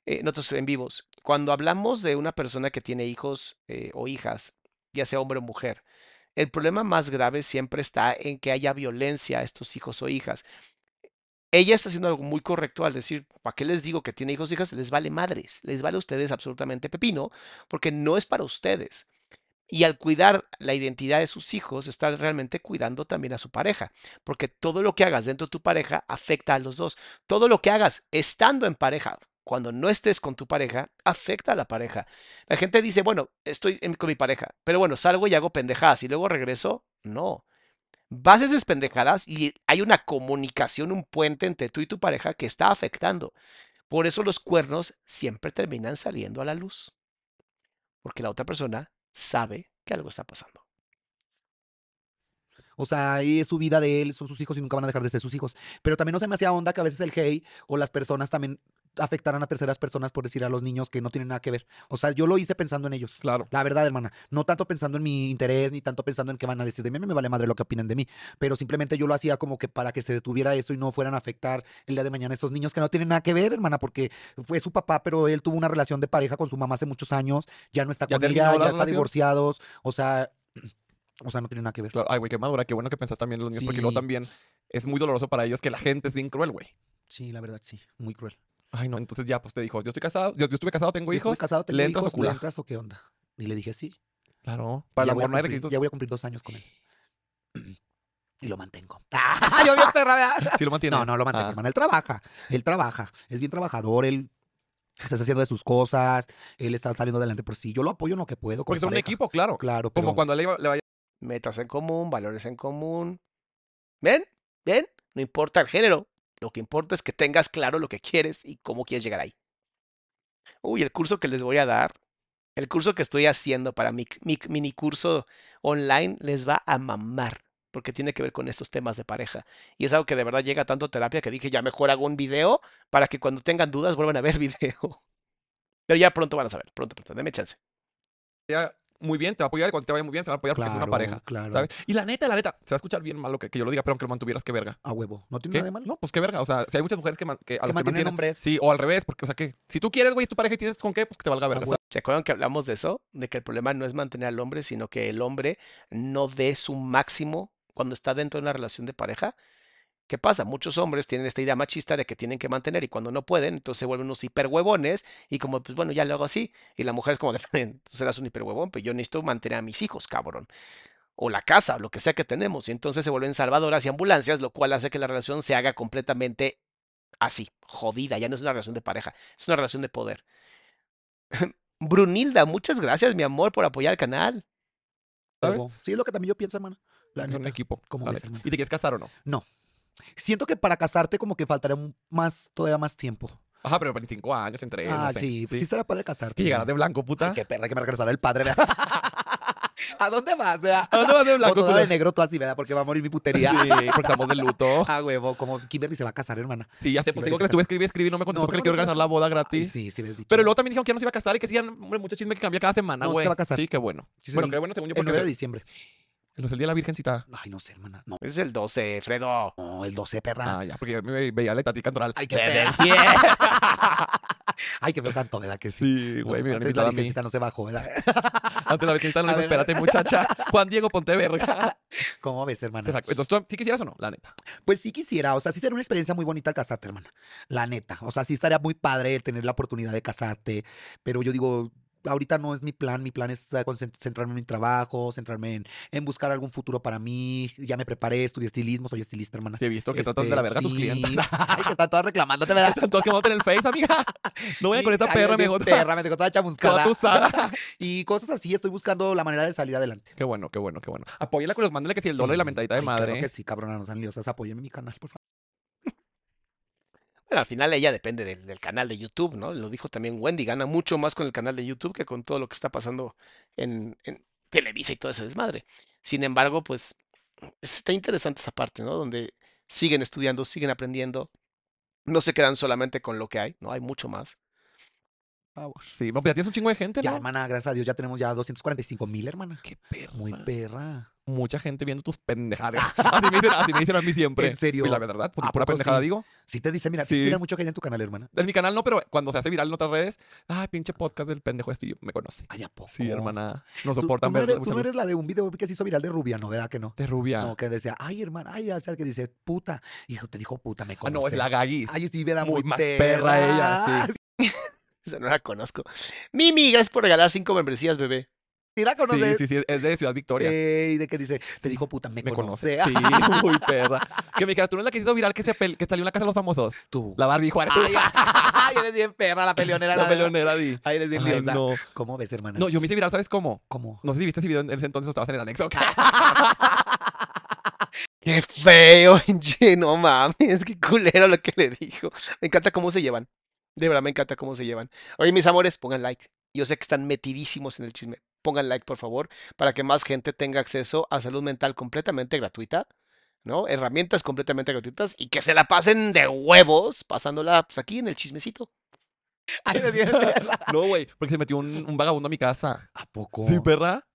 eh, en otros en vivos. Cuando hablamos de una persona que tiene hijos eh, o hijas, ya sea hombre o mujer, el problema más grave siempre está en que haya violencia a estos hijos o hijas. Ella está haciendo algo muy correcto al decir, ¿para qué les digo que tiene hijos o hijas? Les vale madres, les vale a ustedes absolutamente pepino, porque no es para ustedes. Y al cuidar la identidad de sus hijos, está realmente cuidando también a su pareja, porque todo lo que hagas dentro de tu pareja afecta a los dos. Todo lo que hagas estando en pareja, cuando no estés con tu pareja, afecta a la pareja. La gente dice, bueno, estoy con mi pareja, pero bueno, salgo y hago pendejadas y luego regreso. No. Vas a esas pendejadas y hay una comunicación, un puente entre tú y tu pareja que está afectando. Por eso los cuernos siempre terminan saliendo a la luz. Porque la otra persona sabe que algo está pasando. O sea, es su vida de él, son sus hijos y nunca van a dejar de ser sus hijos. Pero también no se me hacía onda que a veces el hey o las personas también afectaran a terceras personas por decir a los niños que no tienen nada que ver. O sea, yo lo hice pensando en ellos. claro. La verdad, hermana, no tanto pensando en mi interés, ni tanto pensando en qué van a decir de mí, a mí me vale madre lo que opinen de mí, pero simplemente yo lo hacía como que para que se detuviera eso y no fueran a afectar el día de mañana a estos niños que no tienen nada que ver, hermana, porque fue su papá, pero él tuvo una relación de pareja con su mamá hace muchos años, ya no está ¿Ya con ella, la ya está relación? divorciados, o sea, o sea, no tiene nada que ver. claro. Ay, güey, qué madura. Qué bueno que pensás también en los niños, porque luego también es muy doloroso para ellos que la gente es bien cruel, güey. Sí, la verdad, sí, muy cruel. Ay, no, entonces ya, pues te dijo, yo estoy casado, yo, yo estuve casado, tengo Yo estuve hijos. casado, tengo ¿le entras o hijos, ¿le culá? entras o qué onda? Y le dije sí. Claro. Para el ya amor no hay requisitos. Ya voy a cumplir dos años con él. Y lo mantengo. ¡Ah! Yo bien perra, ¿verdad? Sí lo mantiene. No, no lo mantengo, Ah. hermano. Él trabaja. Él trabaja. Es bien trabajador. Él se está haciendo de sus cosas. Él está saliendo adelante por sí. Yo lo apoyo en lo que puedo. Porque son un equipo, claro. Claro, pero Como cuando le, iba- le vaya Metas en común, valores en común. ¿Ven? ¿Ven? No importa el género. Lo que importa es que tengas claro lo que quieres y cómo quieres llegar ahí. Uy, el curso que les voy a dar, el curso que estoy haciendo para mi, mi mini curso online les va a mamar. Porque tiene que ver con estos temas de pareja. Y es algo que de verdad llega tanto a terapia que dije, ya mejor hago un video para que cuando tengan dudas vuelvan a ver video. Pero ya pronto van a saber, pronto, pronto, denme chance. Muy bien, te va a apoyar y cuando te vaya muy bien, te va a apoyar porque es una pareja. claro. ¿sabes? Y la neta, la neta, se va a escuchar bien malo que, que yo lo diga, pero aunque lo mantuvieras, qué verga. A huevo. No tiene ¿Qué? nada de malo. No, pues qué verga. O sea, si hay muchas mujeres que, man- que, a las que mantienen hombres. Sí, o al revés, porque, o sea, que si tú quieres, güey, es tu pareja y tienes con qué, pues que te valga verga. ¿Se acuerdan que hablamos de eso? De que el problema no es mantener al hombre, sino que el hombre no dé su máximo cuando está dentro de una relación de pareja. ¿Qué pasa? Muchos hombres tienen esta idea machista de que tienen que mantener y cuando no pueden, entonces se vuelven unos hiperhuevones y como, pues bueno, ya lo hago así. Y la mujer es como, de, tú serás un hiperhuevón, pero yo necesito mantener a mis hijos, cabrón. O la casa, o lo que sea que tenemos. Y entonces se vuelven salvadoras y ambulancias, lo cual hace que la relación se haga completamente así, jodida. Ya no es una relación de pareja, es una relación de poder. Brunilda, muchas gracias, mi amor, por apoyar el canal. Sí, es lo que también yo pienso, hermano. La Es un equipo. ¿Y te quieres casar o no? Siento que para casarte como que faltaría un- más, todavía más tiempo. Ajá, pero 25 años entre ah, no sé. sí, sí, será padre casarte. Que llegarás de blanco, puta. Ay, qué perra que me regresará el padre, ¿verdad? ¿A dónde vas? ¿verdad? ¿A dónde vas de O blanco, toda de negro tú así, ¿verdad? Porque va a morir mi putería. Sí, porque estamos de luto. Ah, huevo, como Kimberly se va a casar, hermana. Sí, ya sé, pues Kimberly digo se que le estuve escribiendo, escribí, no me contestó No, porque ¿te le quiero contestó? organizar la boda Ay, gratis. sí, sí, me has dicho. Pero luego también dijeron que ya no se iba a casar y que sí, hombre, mucho chisme que cambia cada semana, No, sí güey. se va a casar. Sí, qué bueno. Sí, se bueno, qué bueno, según yo, El porque 9 de diciembre. No es el día de la virgencita. Ay, no sé, hermana. No, Es el 12, Fredo. no el 12, perra. Ah, ya, porque yo me veía la Tati Cantoral. Ay, qué decía. Ay, qué feo canto, ¿verdad? Que sí. Sí, güey, me No, antes la virgencita no se bajó, ¿verdad? Antes la virgencita no dijo, espérate, muchacha. Juan Diego Ponteverga. ¿Cómo ves, hermana? Entonces, ¿tú sí quisieras o no? La neta. Pues sí quisiera, o sea, sí sería una experiencia muy bonita al casarte, hermana. La neta. O sea, sí estaría muy padre el tener la oportunidad de casarte, pero yo digo, ahorita no es mi plan, mi plan es eh, centrarme en mi trabajo, centrarme en, en buscar algún futuro para mí. Ya me preparé, estudié estilismo, soy estilista, hermana. Sí, he visto que tratan de Este, la verga a tus clientes. Ay, que están todas reclamándote, ¿verdad? Están todos quemándote en el face, amiga. No vayan con esta perra, mejor. Perra, me dejó toda chamuscada. Y cosas así, estoy buscando la manera de salir adelante. Qué bueno, qué bueno, qué bueno. Apóyala con los mándale que si el dólar y la mentadita de Ay, madre. Claro que sí, cabrona, no sean liosas. Apóyenme mi canal, por favor. Bueno, al final ella depende del, del canal de YouTube, ¿no? Lo dijo también Wendy, gana mucho más con el canal de YouTube que con todo lo que está pasando en, en Televisa y todo ese desmadre. Sin embargo, pues está interesante esa parte, ¿no? Donde siguen estudiando, siguen aprendiendo. No se quedan solamente con lo que hay, ¿no? Hay mucho más. Sí, pero ya tienes un chingo de gente, Ya, ¿no? hermana, gracias a Dios, ya tenemos ya 245 mil, hermana. Qué perra. Muy perra. Mucha gente viendo tus pendejadas. Así me dicen, así me dicen a mí siempre. ¿En serio? Y la verdad, pues ¿A pura pendejada sí? digo. Sí te dice, mira, Sí. sí. tira mucho gente en tu canal, hermana. En mi canal no, pero cuando se hace viral en otras redes, ay, pinche podcast del pendejo este, y yo me conoce. Ay, ¿a poco? Sí, hermana. No soportan tú no ver eres, tú no eres la de un video que se hizo viral de Rubia, ¿no? ¿Verdad que no? de rubia. No, que decía, ay, hermana, ay, o sea, que dice, puta. Hijo, te dijo puta, me ah, conoce. no, es la Gagis. Ay, sí, ¿verdad? Muy Muy, más perra. perra ella, sí. Esa no la conozco. Mimi, gracias por regalar cinco membresías, bebé. Sí, la Sí, conoces. sí, sí, es de Ciudad Victoria. Ey, de que dice, te dijo puta, me, me conoce. conoce. Sí, muy perra. Que me dijera, tú no es la que hizo viral que, se pel- que salió en la casa de los famosos. Tú. La Barbie Juárez. Ay, ay, eres bien perra, la peleonera. la la- peleonera, di. Ay, eres bien Ay, liosa. no. ¿Cómo ves, hermana? No, yo me hice viral, ¿sabes cómo? ¿Cómo? No sé si viste ese video en ese entonces o estabas en el anexo. Qué feo, no mames, qué culero lo que le dijo. Me encanta cómo se llevan. De verdad, me encanta cómo se llevan. Oye, mis amores, pongan like. Yo sé que están metidísimos en el chisme. Pongan like, por favor, para que más gente tenga acceso a salud mental completamente gratuita, ¿no? Herramientas completamente gratuitas y que se la pasen de huevos pasándola pues, aquí en el chismecito. Ay, no, güey, porque se metió un, un vagabundo a mi casa. ¿A poco? Sí, perra.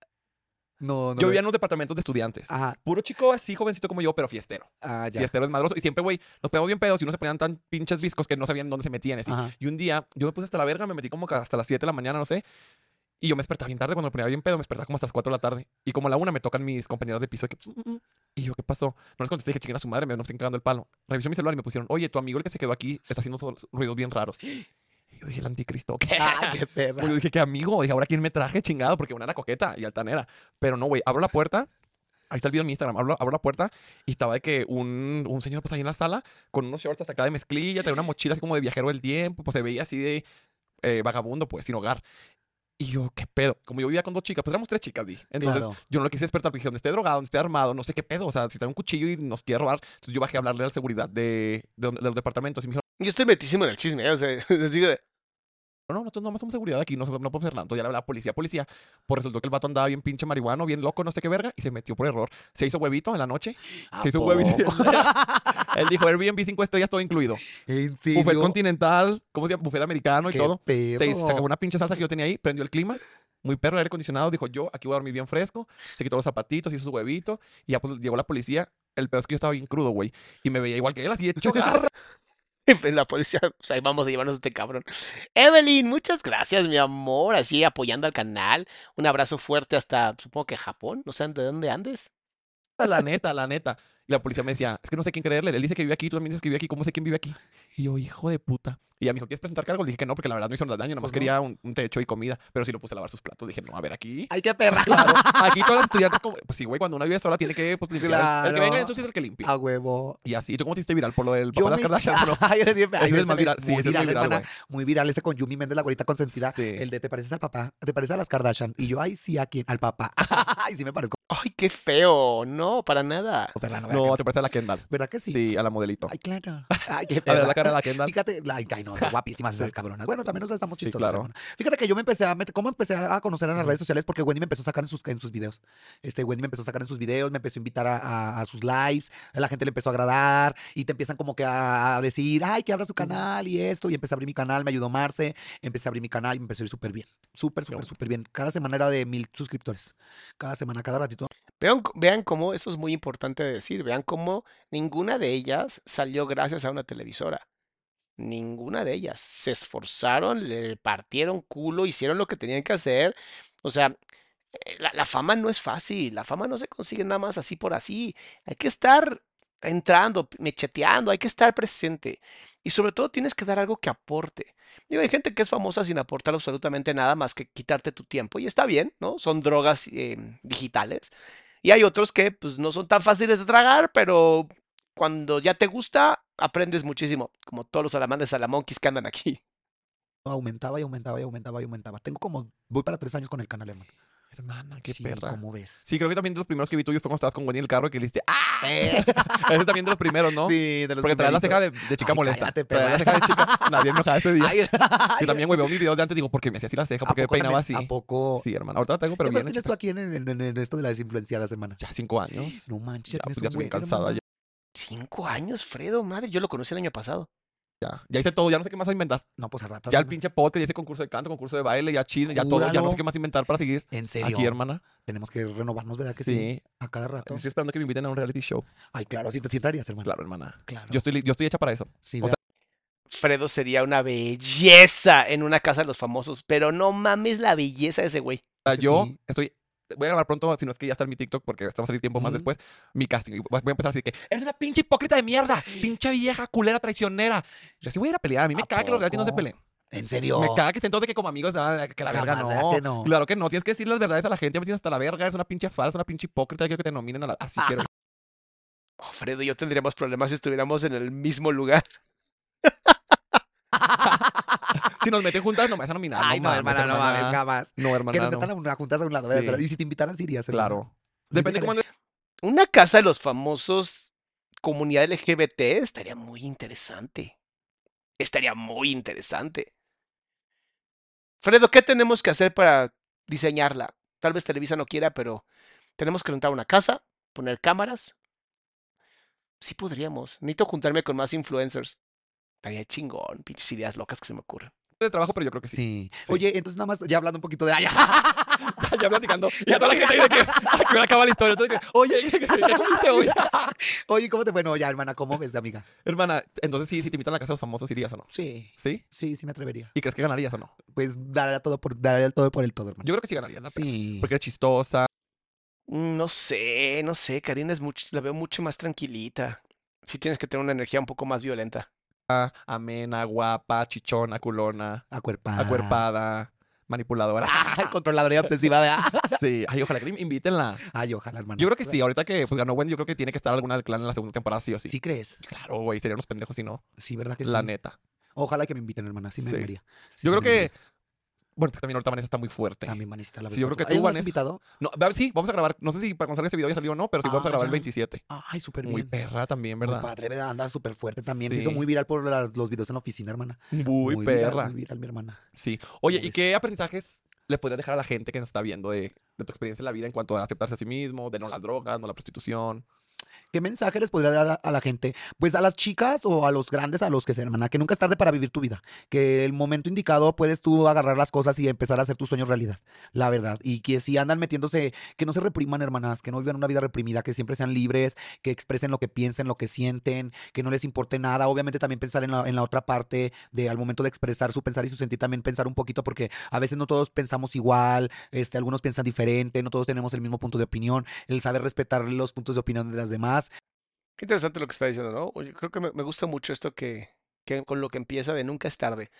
No, no. Yo vivía en unos departamentos de estudiantes. Ajá. Puro chico así, jovencito como yo, pero fiestero. Ah, ya. Fiestero desmadroso. Y siempre, güey, nos pegamos bien pedos y unos se ponían tan pinches viscos que no sabían dónde se metían. así. Y un día yo me puse hasta la verga, me metí como que hasta las 7 de la mañana, no sé. Y yo me despertaba bien tarde, cuando me ponía bien pedo, me despertaba como hasta las 4 de la tarde. Y como a la una me tocan mis compañeros de piso. de que, y yo, ¿qué pasó? No les contesté, dije, chinguen a su madre, me, están cagando el palo. Revisó mi celular y me pusieron, oye, tu amigo el que se quedó aquí está haciendo ruidos bien raros. Y yo dije, el anticristo, ¿qué? Ay, qué perra. Pues yo dije, ¿qué amigo? Dije, ¿ahora quién me traje chingado? Porque una era coqueta y altanera. Pero no, güey, abro la puerta. Ahí está el video en mi Instagram. Abro, abro la puerta y estaba de que un, un señor, pues ahí en la sala, con unos shorts hasta acá de mezclilla, traía una mochila así como de viajero del tiempo, pues se veía así de eh, vagabundo, pues, sin hogar. Y yo, ¿qué pedo? Como yo vivía con dos chicas, pues éramos tres chicas, di. Entonces, Claro. yo no lo quise despertar porque dije, donde esté drogado, donde esté armado, no sé qué pedo. O sea, si trae un cuchillo y nos quiere robar. Entonces yo bajé a hablarle a la seguridad de, de, de los departamentos y me dijeron, Yo estoy metísimo en el chisme, ¿eh? o sea, les digo, no, nosotros nomás somos seguridad aquí, no, no podemos hacer nada. Entonces ya le hablaba policía, policía. Pues resultó que el vato andaba bien pinche marihuano, bien loco, no sé qué verga, y se metió por error. Se hizo huevito en la noche. ¿A Se hizo huevito. Él dijo Airbnb 5 estrellas, todo incluido. ¿En serio? Buffet continental, ¿cómo se llama? Buffet americano y Qué todo. Se, sacó una pinche salsa que yo tenía ahí, prendió el clima. Muy perro, el aire acondicionado. Dijo, yo aquí voy a dormir bien fresco. Se quitó los zapatitos, hizo su huevito. Y ya pues llegó la policía. El peor es que yo estaba bien crudo, güey. Y me veía igual que él, así hecho garra. la policía, o sea, vamos a llevarnos a este cabrón. Evelyn, muchas gracias, mi amor, así apoyando al canal. Un abrazo fuerte hasta, supongo que Japón, no sé de dónde andes. La neta, la neta. Y la policía me decía, es que no sé quién creerle. Él dice que vive aquí, tú también dices que vive aquí. ¿Cómo sé quién vive aquí? Y yo, hijo de puta. Y ella me dijo, ¿quieres presentar cargos? Le dije que no, porque la verdad no hizo nada daño. Nada más Pues no. quería un, un techo y comida. Pero sí lo puse a lavar sus platos. Dije, no, a ver, aquí. Ay, qué perra. Claro, aquí todos los estudiantes, como, pues sí, güey, cuando una vive sola tiene que pues, limpiar. El que venga eso sí es el que limpia. A huevo. Y así, ¿y tú cómo te hiciste viral? Por lo del Yo papá de me... las Kardashian, bro. Ay, Ese es más viral. Sí, ese es muy viral, hermana. Muy viral ese con Yumi Méndez, la güerita consentida. Sí. El de te pareces al papá, te pareces a las Kardashian. Y yo, ay, sí, ¿a quién? Al papá. Ay, sí me parezco. Ay, qué feo, no, para nada. No, ¿verdad No, que- te parece a la Kendall. ¿Verdad que sí? Sí, a la modelito. Ay, claro. Ay, qué A ver, la cara de la Kendall. Fíjate, ay, ay, no, son guapísimas esas cabronas. Bueno, también nosotros estamos Sí, chistosas. claro. Fíjate que yo me empecé a meter, ¿cómo empecé a conocer en las redes sociales? Porque Wendy me empezó a sacar en sus, en sus videos. Este, Wendy me empezó a sacar en sus videos, me empezó a invitar a, a- a sus lives, a la gente le empezó a agradar y te empiezan como que a, a decir, ay, que abra su canal y esto. Y empecé a abrir mi canal, me ayudó Marce, empecé a abrir mi canal y me empezó a ir súper bien. Súper, súper, súper bien. Cada semana era de mil suscriptores. Cada semana, cada ratito. Vean, vean cómo, eso es muy importante de decir, vean cómo ninguna de ellas salió gracias a una televisora. Ninguna de ellas. Se esforzaron, le partieron culo, hicieron lo que tenían que hacer. O sea, eh, la, fama no es fácil, la fama no se consigue nada más así por así. Hay que estar entrando, mecheteando, hay que estar presente. Y sobre todo tienes que dar algo que aporte. Digo, hay gente que es famosa sin aportar absolutamente nada más que quitarte tu tiempo. Y está bien, ¿no? Son drogas eh, digitales. Y hay otros que pues no son tan fáciles de tragar, pero cuando ya te gusta, aprendes muchísimo. Como todos los salamandes salamonquis que andan aquí. Aumentaba y aumentaba y aumentaba y aumentaba. Tengo como, voy para tres años con el canal, hermano. Hermana, qué Sí, perra. ¿Cómo ves? Sí, creo que también de los primeros que vi tuyo fue cuando estabas con Wendy en el carro y que le dijiste, ¡ah! Ese también de los primeros, ¿no? Sí, de los Porque traes la ceja de, de chica Ay, molesta. cállate, la ceja de chica. Nadie enojada ese día. Ay, Yo también, güey, veo mis videos de antes digo, ¿por qué me hacía así la ceja? ¿A ¿Por qué me peinaba también? así? ¿A poco? Sí, hermano. Ahorita la tengo, pero ¿Qué bien tienes tú aquí en, en- en- esto de las influenciadas, hermana? Ya cinco años. No manches, Ya, pues ya estoy bien cansada hermana. ya. Cinco años, Fredo, madre, yo lo conocí el año pasado. Ya, ya hice todo, ya no sé qué más inventar. No, pues a rato. Ya el hermana. pinche pote, ya hice concurso de canto, concurso de baile, ya chisme, ya todo, ya no sé qué más inventar para seguir. En serio. Aquí, hermana. Tenemos que renovarnos, ¿verdad que sí? Sí. A cada rato. Estoy esperando que me inviten a un reality show. Ay, claro, sí te entrarías, hermano. Claro, hermana. Claro. Yo estoy, yo estoy hecha para eso. Sí, o sea, Fredo sería una belleza en una casa de los famosos, pero no mames la belleza de ese güey. O sea, que yo sí. estoy. Voy a grabar pronto, si no es que ya está en mi TikTok, porque va a salir tiempo más después. Mi casting. Voy a empezar así que. Eres una pinche hipócrita de mierda. Pinche vieja, culera, traicionera. Yo sí voy a ir a pelear. A mí me ¿A caga que los reality no se peleen. ¿En serio? Me caga que estén todos de que como amigos, ah, que la verga no. ¿verdad que no? Claro que no. Tienes que decir las verdades a la gente. Me tienes hasta la verga. Eres una pinche falsa, una pinche hipócrita. Quiero que te nominen a la. Así quiero. Oh, Fredo y yo tendríamos problemas si estuviéramos en el mismo lugar. si nos meten juntas, no me vas a nominar. Ay, no, mames, hermana, no mames, jamás. No, hermana. Que nos no. metan a una juntas a un lado. Y si te invitaran, sí irías. Claro. Depende cómo andes. Una casa de los famosos comunidad LGBT estaría muy interesante. Estaría muy interesante. Fredo, ¿qué tenemos que hacer para diseñarla? Tal vez Televisa no quiera, pero tenemos que rentar una casa, poner cámaras. Sí podríamos. Necesito juntarme con más influencers. Estaría chingón, pinches ideas locas que se me ocurren. De trabajo, pero yo creo que sí. Sí. Sí. Oye, entonces nada más, ya hablando un poquito de... Ay, ya, platicando. Y a toda la gente dice que, que acaba la historia. Entonces, oye, ¿qué comiste hoy? Oye, ¿cómo te... Bueno, ya, hermana, ¿cómo ves de amiga? Hermana, entonces sí, si te invitan a la casa de los famosos, ¿irías o no? Sí, ¿Sí? sí, sí me atrevería. ¿Y crees que ganarías o no? Pues daré todo por, daré el todo por el todo, hermano. Yo creo que sí ganarías, la pena. Sí. Porque eres chistosa. Mm, No sé, no sé. Karina es mucho, la veo mucho más tranquilita. Sí tienes que tener una energía un poco más violenta. Amena, guapa, chichona, culona, Acuerpada. acuerpada, manipuladora. Ah, controladora y obsesiva, ¿verdad? Sí, ay, ojalá que me invítenla. Ay, ojalá, hermano. Yo creo que sí, ahorita que pues, ganó Wendy, yo creo que tiene que estar alguna del clan en la segunda temporada, sí o sí. ¿Sí crees? Claro, güey, serían unos pendejos si no. Sí, ¿verdad que La sí? neta. Ojalá que me inviten, hermana. Sí me Sí. Yo sí creo me que. Bueno, también ahorita Vanessa está muy fuerte. También, manista, la Sí, yo creo que ¿Hay tú, Vanessa- invitado? No, sí, vamos a grabar. No sé si para cuando salga este video ya salió o no, pero sí vamos a Ah, grabar el ya. 27. Ay, súper Muy bien. perra también, Muy ¿verdad? padre, ¿verdad? Anda súper fuerte también. Se hizo muy viral por los videos en la oficina, hermana. Muy, viral, perra. muy viral, mi hermana. Sí. Oye, ¿Cómo ¿y ves? qué aprendizajes le podrías dejar a la gente que nos está viendo de, de tu experiencia en la vida en cuanto a aceptarse a sí mismo, de no las drogas, no la prostitución? ¿Qué mensaje les podría dar a, la gente? Pues a las chicas o a los grandes, a los que se hermana, que nunca es tarde para vivir tu vida. Que el momento indicado puedes tú agarrar las cosas y empezar a hacer tus sueños realidad. La verdad. Y que si andan metiéndose, que no se repriman, hermanas, que no vivan una vida reprimida, que siempre sean libres, que expresen lo que piensen, lo que sienten, que no les importe nada. Obviamente también pensar en la, en la otra parte de al momento de expresar su pensar y su sentir, también pensar un poquito, porque a veces no todos pensamos igual, este, algunos piensan diferente, no todos tenemos el mismo punto de opinión. El saber respetar los puntos de opinión de las demás Qué interesante lo que está diciendo, ¿no? Creo que me, gusta mucho esto que con lo que empieza de nunca es tarde.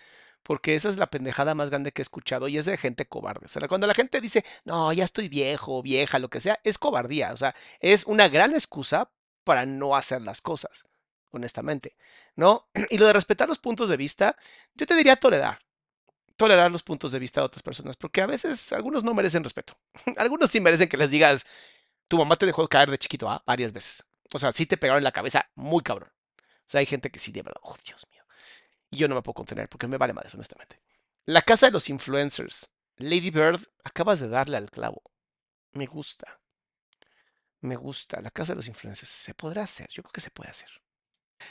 Porque esa es la pendejada más grande que he escuchado y es de gente cobarde. O sea, cuando la gente dice, no, ya estoy viejo, vieja, lo que sea, es cobardía. O sea, es una gran excusa para no hacer las cosas, honestamente, ¿no? Y lo de respetar los puntos de vista, yo te diría tolerar. Tolerar los puntos de vista de otras personas, porque a veces algunos no merecen respeto. algunos sí merecen que les digas, tu mamá te dejó caer de chiquito, ¿ah? Varias veces. O sea, sí te pegaron en la cabeza muy cabrón. O sea, hay gente que sí, de verdad, oh Dios mío. Y yo no me puedo contener porque me vale más, honestamente. La casa de los influencers. Lady Bird, acabas de darle al clavo. Me gusta. Me gusta. La casa de los influencers. Se podrá hacer. Yo creo que se puede hacer.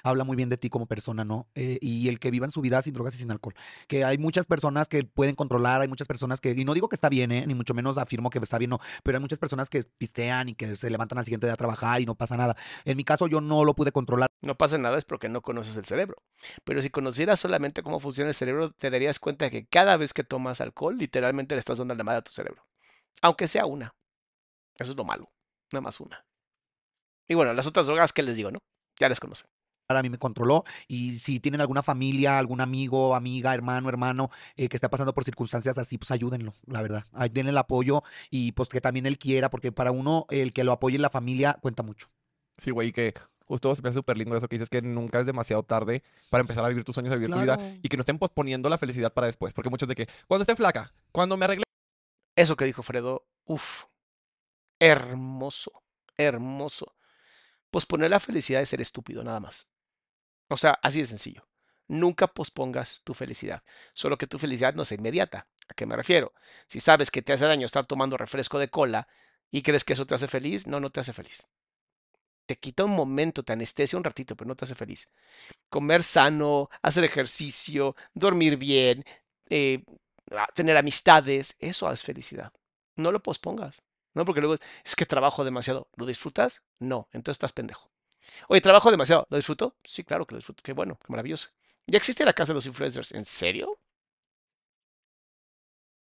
Habla muy bien de ti como persona, ¿no? Eh, y el que vivan su vida sin drogas y sin alcohol. Que hay muchas personas que pueden controlar, hay muchas personas que, y no digo que está bien, ¿eh? ni mucho menos afirmo que está bien, no, pero hay muchas personas que pistean y que se levantan al siguiente día a trabajar y no pasa nada. En mi caso yo no lo pude controlar. No pasa nada, es porque no conoces el cerebro. Pero si conocieras solamente cómo funciona el cerebro, te darías cuenta de que cada vez que tomas alcohol, literalmente le estás dando la madre a tu cerebro. Aunque sea una. Eso es lo malo. Nada más una. Y bueno, las otras drogas, ¿qué les digo, no? Ya les conocen. A mí me controló y si tienen alguna familia, algún amigo, amiga, hermano, hermano eh, que está pasando por circunstancias así, pues ayúdenlo, la verdad. Denle el apoyo y pues que también él quiera, porque para uno el que lo apoye en la familia cuenta mucho. Sí, güey, y que justo se me hace súper lindo eso que dices que nunca es demasiado tarde para empezar a vivir tus sueños, a vivir tu vida y que no estén posponiendo la felicidad para después. Porque muchos de que, cuando esté flaca, cuando me arregle. Eso que dijo Fredo, uff, hermoso, hermoso. Posponer la felicidad de ser estúpido, nada más. O sea, así de sencillo. Nunca pospongas tu felicidad, solo que tu felicidad no sea inmediata. ¿A qué me refiero? Si sabes que te hace daño estar tomando refresco de cola y crees que eso te hace feliz, no, no te hace feliz. te quita un momento, te anestesia un ratito, pero no te hace feliz. Comer sano, hacer ejercicio, dormir bien, eh, a- tener amistades, eso es felicidad. No lo pospongas. No, porque luego es que trabajo demasiado. ¿Lo disfrutas? No, entonces estás pendejo. Oye, trabajo demasiado. ¿Lo disfruto? Sí, claro que lo disfruto. Qué bueno, qué maravilloso. Ya existe la casa de los influencers. ¿En serio?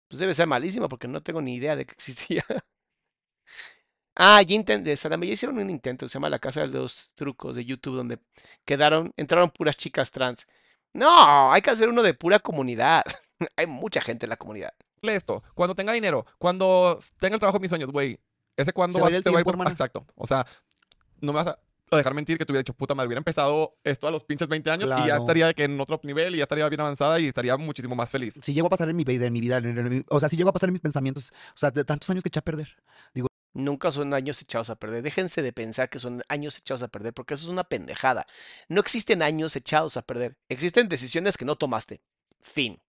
Pues debe ser malísimo porque no tengo ni idea de que existía. Ah, ya intenté, Salame, ya hicieron un intento, se llama La Casa de los Trucos de YouTube, donde quedaron, entraron puras chicas trans. No, hay que hacer uno de pura comunidad. Hay mucha gente en la comunidad. Lee esto. Cuando tenga dinero, cuando tenga el trabajo de mis sueños, güey. Ese cuando Se va el te va a ir tiempo, por- hermana. Exacto. O sea, no me vas a a dejar mentir que te hubiera dicho, puta madre, hubiera empezado esto a los pinches 20 años y ya estaría de que en otro nivel y ya estaría bien avanzada y estaría muchísimo más feliz. Si llego a pasar en mi vida, en mi vida, en- en mi- o sea, si llego a pasar en mis pensamientos, o sea, de tantos años que eché a perder. Nunca son años echados a perder. Déjense de pensar que son años echados a perder, porque eso es una pendejada. No existen años echados a perder. Existen decisiones que no tomaste. Fin.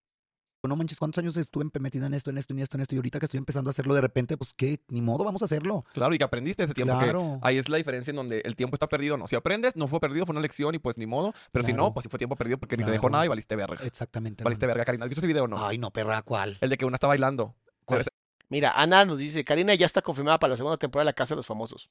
No manches, ¿cuántos años estuve metida en esto, en esto, en esto, en esto? Y ahorita que estoy empezando a hacerlo de repente, pues qué, ni modo, vamos a hacerlo. Claro, y que aprendiste ese tiempo. Claro. Que ahí es la diferencia en donde el tiempo está perdido o no. Si aprendes, no fue perdido, fue una lección y pues ni modo. Pero si no, pues sí fue tiempo perdido porque ni te dejó nada y valiste verga. Exactamente. Valiste hermano. verga, Karina. ¿Has visto ese video o no? Ay, no, perra, ¿cuál? El de que una está bailando. ¿Cuál? Mira, Ana nos dice, Karina ya está confirmada para la segunda temporada de La Casa de los Famosos.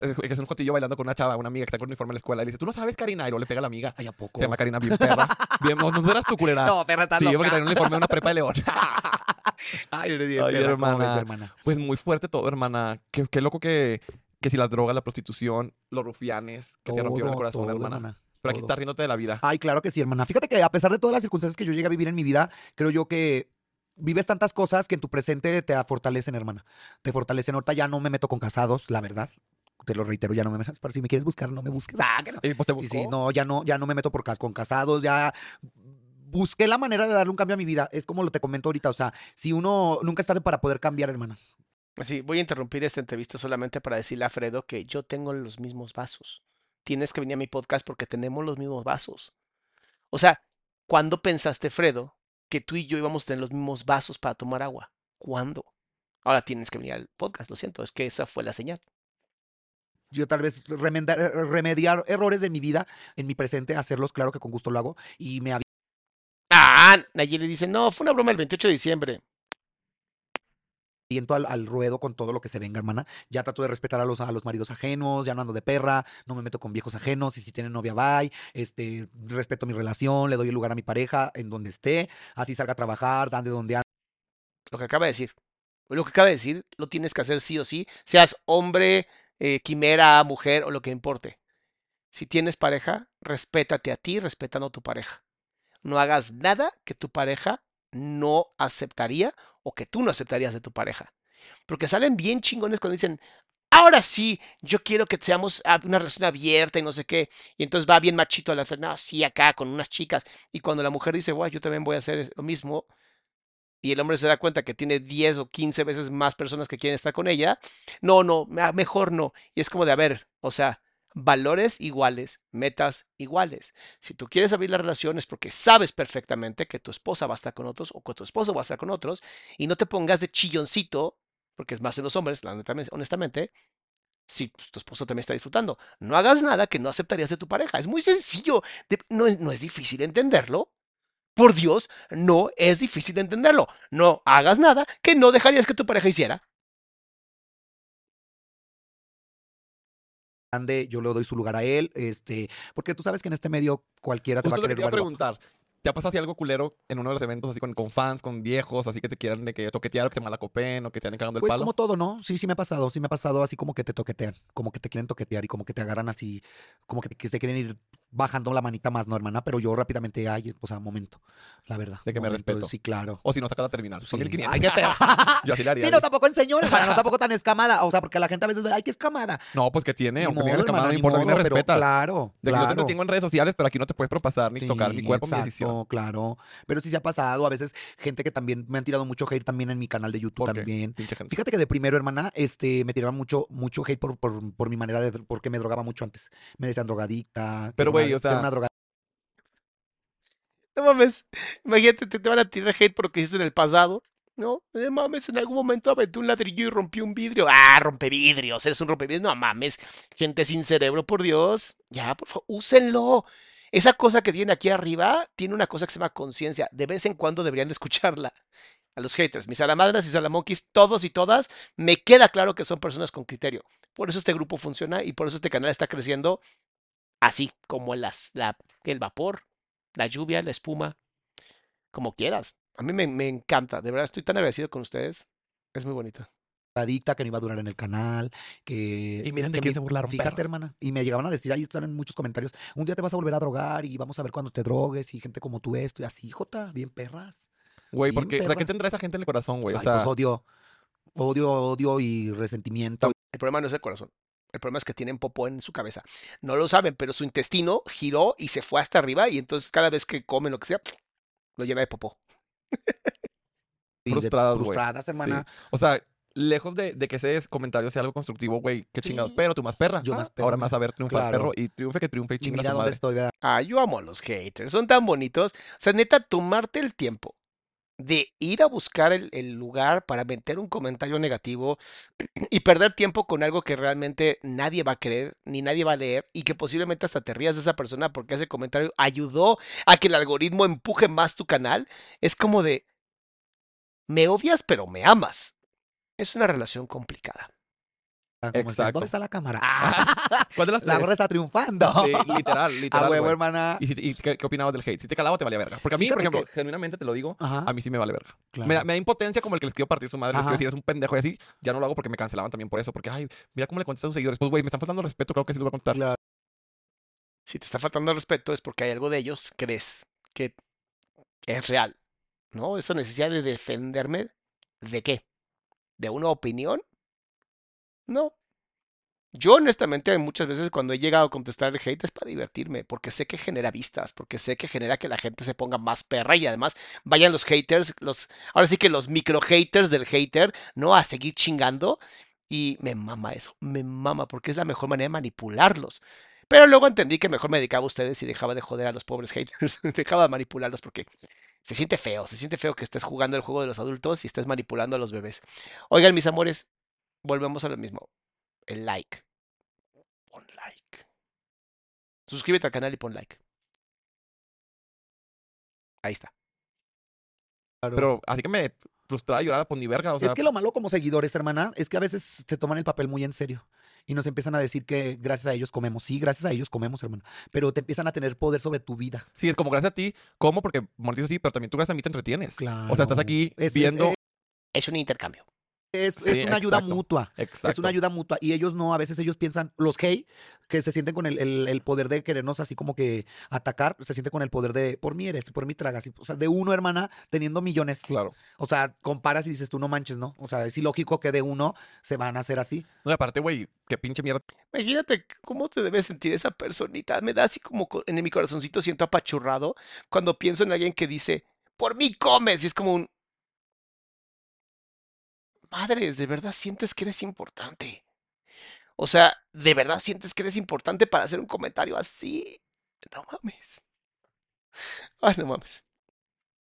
Es, que es un jotillo bailando con una chava, una amiga que está con uniforme en la escuela. Y le dice, ¿tú no sabes, Karina? Y luego le pega a la amiga. Ay, ¿a poco? Se llama Karina, bien perra. Bien, no, no eras tu culera. No, perra, está sí, loca. porque tenía un uniforme de una prepa de León. Ay, bien Ay, perra, ¿cómo hermana. ves, hermana? Pues muy fuerte todo, hermana. Qué, qué loco que, que si las drogas, la prostitución, los rufianes, que te rompieron el Todo, corazón, todo, hermana. hermana, Pero aquí todo. estás riéndote de la vida. Ay, claro que sí, hermana. Fíjate que a pesar de todas las circunstancias que yo llegué a vivir en mi vida, creo yo que vives tantas cosas que en tu presente te fortalecen, hermana. Te fortalecen. Ahorita ya no me meto con casados, la verdad. Te lo reitero, ya no me metas. Pero si me quieres buscar, no me busques. Ah, que no. Y pues te Y no, ya no, ya no me meto por cas- con casados, ya busqué la manera de darle un cambio a mi vida. Es como lo te comento ahorita, o sea, si uno nunca es tarde para poder cambiar, hermana. Sí, voy a interrumpir esta entrevista solamente para decirle a Fredo que yo tengo los mismos vasos. Tienes que venir a mi podcast porque tenemos los mismos vasos. O sea, ¿cuándo pensaste, Fredo, que tú y yo íbamos a tener los mismos vasos para tomar agua? ¿Cuándo? Ahora tienes que venir al podcast, lo siento, es que esa fue la señal. Yo tal vez remendar- remediar errores de mi vida en mi presente, hacerlos, claro que con gusto lo hago. Y me Ah, Nayeli dice, no, fue una broma el 28 de diciembre. aviento al, al ruedo con todo lo que se venga, hermana. Ya trato de respetar a los, a los maridos ajenos, ya no ando de perra, no me meto con viejos ajenos. Y si tienen novia, bye. Este, respeto mi relación, le doy el lugar a mi pareja en donde esté. Así salga a trabajar, dan de donde ande. Lo que acaba de decir. Lo que acaba de decir lo tienes que hacer sí o sí, seas hombre, eh, quimera, mujer o lo que importe. Si tienes pareja, respétate a ti respetando a tu pareja. No hagas nada que tu pareja no aceptaría o que tú no aceptarías de tu pareja. Porque salen bien chingones cuando dicen, ahora sí, yo quiero que seamos una relación abierta y no sé qué. Y entonces va bien machito a la no, sí, acá con unas chicas. Y cuando la mujer dice, bueno, yo también voy a hacer lo mismo, y el hombre se da cuenta que tiene 10 o 15 veces más personas que quieren estar con ella, no, no, me- mejor no. Y es como de, a ver, o sea, valores iguales, metas iguales. Si tú quieres abrir la relación es porque sabes perfectamente que tu esposa va a estar con otros o que tu esposo va a estar con otros y no te pongas de chilloncito, porque es más en los hombres, honestamente, si tu esposo también está disfrutando. No hagas nada que no aceptarías de tu pareja. Es muy sencillo, no, no es difícil entenderlo. Por Dios, no es difícil entenderlo. No hagas nada que no dejarías que tu pareja hiciera. ande, yo le doy su lugar a él, este, porque tú sabes que en este medio cualquiera te va a querer te preguntar. ¿Te ha pasado así algo culero en uno de los eventos, así con, con fans, con viejos, así que te quieran de que toquetear o que te malacopen o que te anden cagando el Pues palo? como todo, ¿no? Sí, sí me ha pasado, sí me ha pasado así como que te toquetean, como que te quieren toquetear y como que te agarran así, como que, te- que se quieren ir bajando la manita más, ¿no, hermana? Pero yo rápidamente, ay, o sea, momento, la verdad. De que me respeto. Sí, claro. O si no, saca la terminal. Son Sí. 1500. Ay, qué pedo. Yo así le haría. Sí, no, tampoco enseñó, hermana, no tampoco tan escamada. O sea, porque la gente a veces ve, ay, qué escamada. No, pues que tiene. Ni Aunque me modo, hermana, no importa, modo, pero. Claro, De que yo te claro. tengo en redes sociales, pero aquí no te puedes propasar ni tocar mi cuerpo, mi exacto, decisión. claro. Pero sí se ha pasado. A veces gente que también me han tirado mucho hate también en mi canal de YouTube también. Fíjate que de primero, hermana, este, me tiraban mucho, mucho hate por, por, por mi manera de, porque me drogaba mucho antes. Me decían drogadicta. Pero, güey, o una droga- No mames. Imagínate, te, te van a tirar hate por lo que hiciste en el pasado. No, eh, mames, en algún momento aventé un ladrillo y rompí un vidrio. Ah, rompe vidrios, eres un rompevidrios. No mames, gente sin cerebro, por Dios. Ya, por favor, úsenlo. Esa cosa que tiene aquí arriba tiene una cosa que se llama conciencia. De vez en cuando deberían de escucharla. A los haters, mis salamadras y salamonquis, todos y todas, me queda claro que son personas con criterio. Por eso este grupo funciona y por eso este canal está creciendo así, como las, la, el vapor, la lluvia, la espuma, como quieras. A mí me, me encanta, de verdad estoy tan agradecido con ustedes. Es muy bonito. adicta que no iba a durar en el canal, que... Y miren de se burlaron, Fíjate, perros. hermana. Y me llegaban a decir, ahí están en muchos comentarios, un día te vas a volver a drogar y vamos a ver cuando te drogues y gente como tú esto y así, Jota, bien perras. Güey, Bien porque, o sea, ¿qué perras. tendrá esa gente en el corazón, güey? O Ay, sea, pues odio, odio, odio y resentimiento. El problema no es el corazón. El problema es que tienen popó en su cabeza. No lo saben, pero su intestino giró y se fue hasta arriba y entonces cada vez que comen lo que sea, lo llena de popó. frustradas, güey. frustradas, Sí. hermana. O sea, lejos de, de que ese comentario sea algo constructivo, güey, qué Sí. chingados. Pero tú más perra. Yo Ah, más Ahora perra. más a ver triunfar Claro. perro y triunfe que triunfe y chinga mira su dónde madre. estoy, ¿verdad? Ah, yo amo a los haters. Son tan bonitos. O sea, neta, tomarte el tiempo de ir a buscar el, el lugar para meter un comentario negativo y perder tiempo con algo que realmente nadie va a querer ni nadie va a leer y que posiblemente hasta te rías de esa persona porque ese comentario ayudó a que el algoritmo empuje más tu canal, es como de, me odias pero me amas. Es una relación complicada. Ah, Exacto. ¿Dónde está la cámara? Ah, ¿Cuál de las la gorda está triunfando. Sí, literal, literal. a huevo, güey. hermana. ¿Y, si- y qué, qué opinabas del hate? Si te calaba te valía verga. Porque a mí, por ejemplo, genuinamente te lo digo, Ajá, a mí sí me vale verga. claro. Me, da, me da impotencia como el que les quiero partir su madre, les quiero Ajá. decir, eres un pendejo y así. Ya no lo hago porque me cancelaban también por eso. Porque, ay, mira cómo le contestas a sus seguidores. Pues, güey, me están faltando respeto, creo que sí les voy a. Claro. Si te está faltando el respeto es porque hay algo de ellos que ves que es real, ¿no? Esa necesidad de defenderme, ¿de qué? ¿De una opinión? No. Yo honestamente muchas veces cuando he llegado a contestar el hate es para divertirme, porque sé que genera vistas, porque sé que genera que la gente se ponga más perra y además vayan los haters, los, ahora sí que los micro haters del hater, ¿no? A seguir chingando y me mama eso, me mama porque es la mejor manera de manipularlos. Pero luego entendí que mejor me dedicaba a ustedes y dejaba de joder a los pobres haters, dejaba de manipularlos porque se siente feo, se siente feo que estés jugando el juego de los adultos y estés manipulando a los bebés. Oigan, mis amores, volvemos a lo mismo. El like. Pon like. Suscríbete al canal y pon like. Ahí está. claro. Pero así que me frustraba lloraba por ni verga. O sea, es que lo malo como seguidores, hermana, es que a veces se toman el papel muy en serio y nos empiezan a decir que gracias a ellos comemos. Sí, gracias a ellos comemos, hermana, pero te empiezan a tener poder sobre tu vida. sí, es como gracias a ti, como porque monetizo sí, pero también tú gracias a mí te entretienes. Claro. O sea, estás aquí Es- es- viendo. Es un intercambio. Es, Sí, es una ayuda exacto. mutua. Exacto. Es una ayuda mutua. Y ellos no, a veces ellos piensan, los gay, que se sienten con el, el- el poder de querernos así como que atacar, se sienten con el poder de, por mí eres, por mí tragas. O sea, de uno, hermana, teniendo millones. Claro. O sea, comparas y dices, tú no manches, ¿no? O sea, es ilógico que de uno se van a hacer así. No, y aparte, güey, qué pinche mierda. Imagínate cómo te debe sentir esa personita. Me da así como co- en mi corazoncito siento apachurrado cuando pienso en alguien que dice, por mí comes. Y es como un... Madres, ¿de verdad sientes que eres importante? O sea, ¿de verdad sientes que eres importante para hacer un comentario así? No mames. Ay, no mames.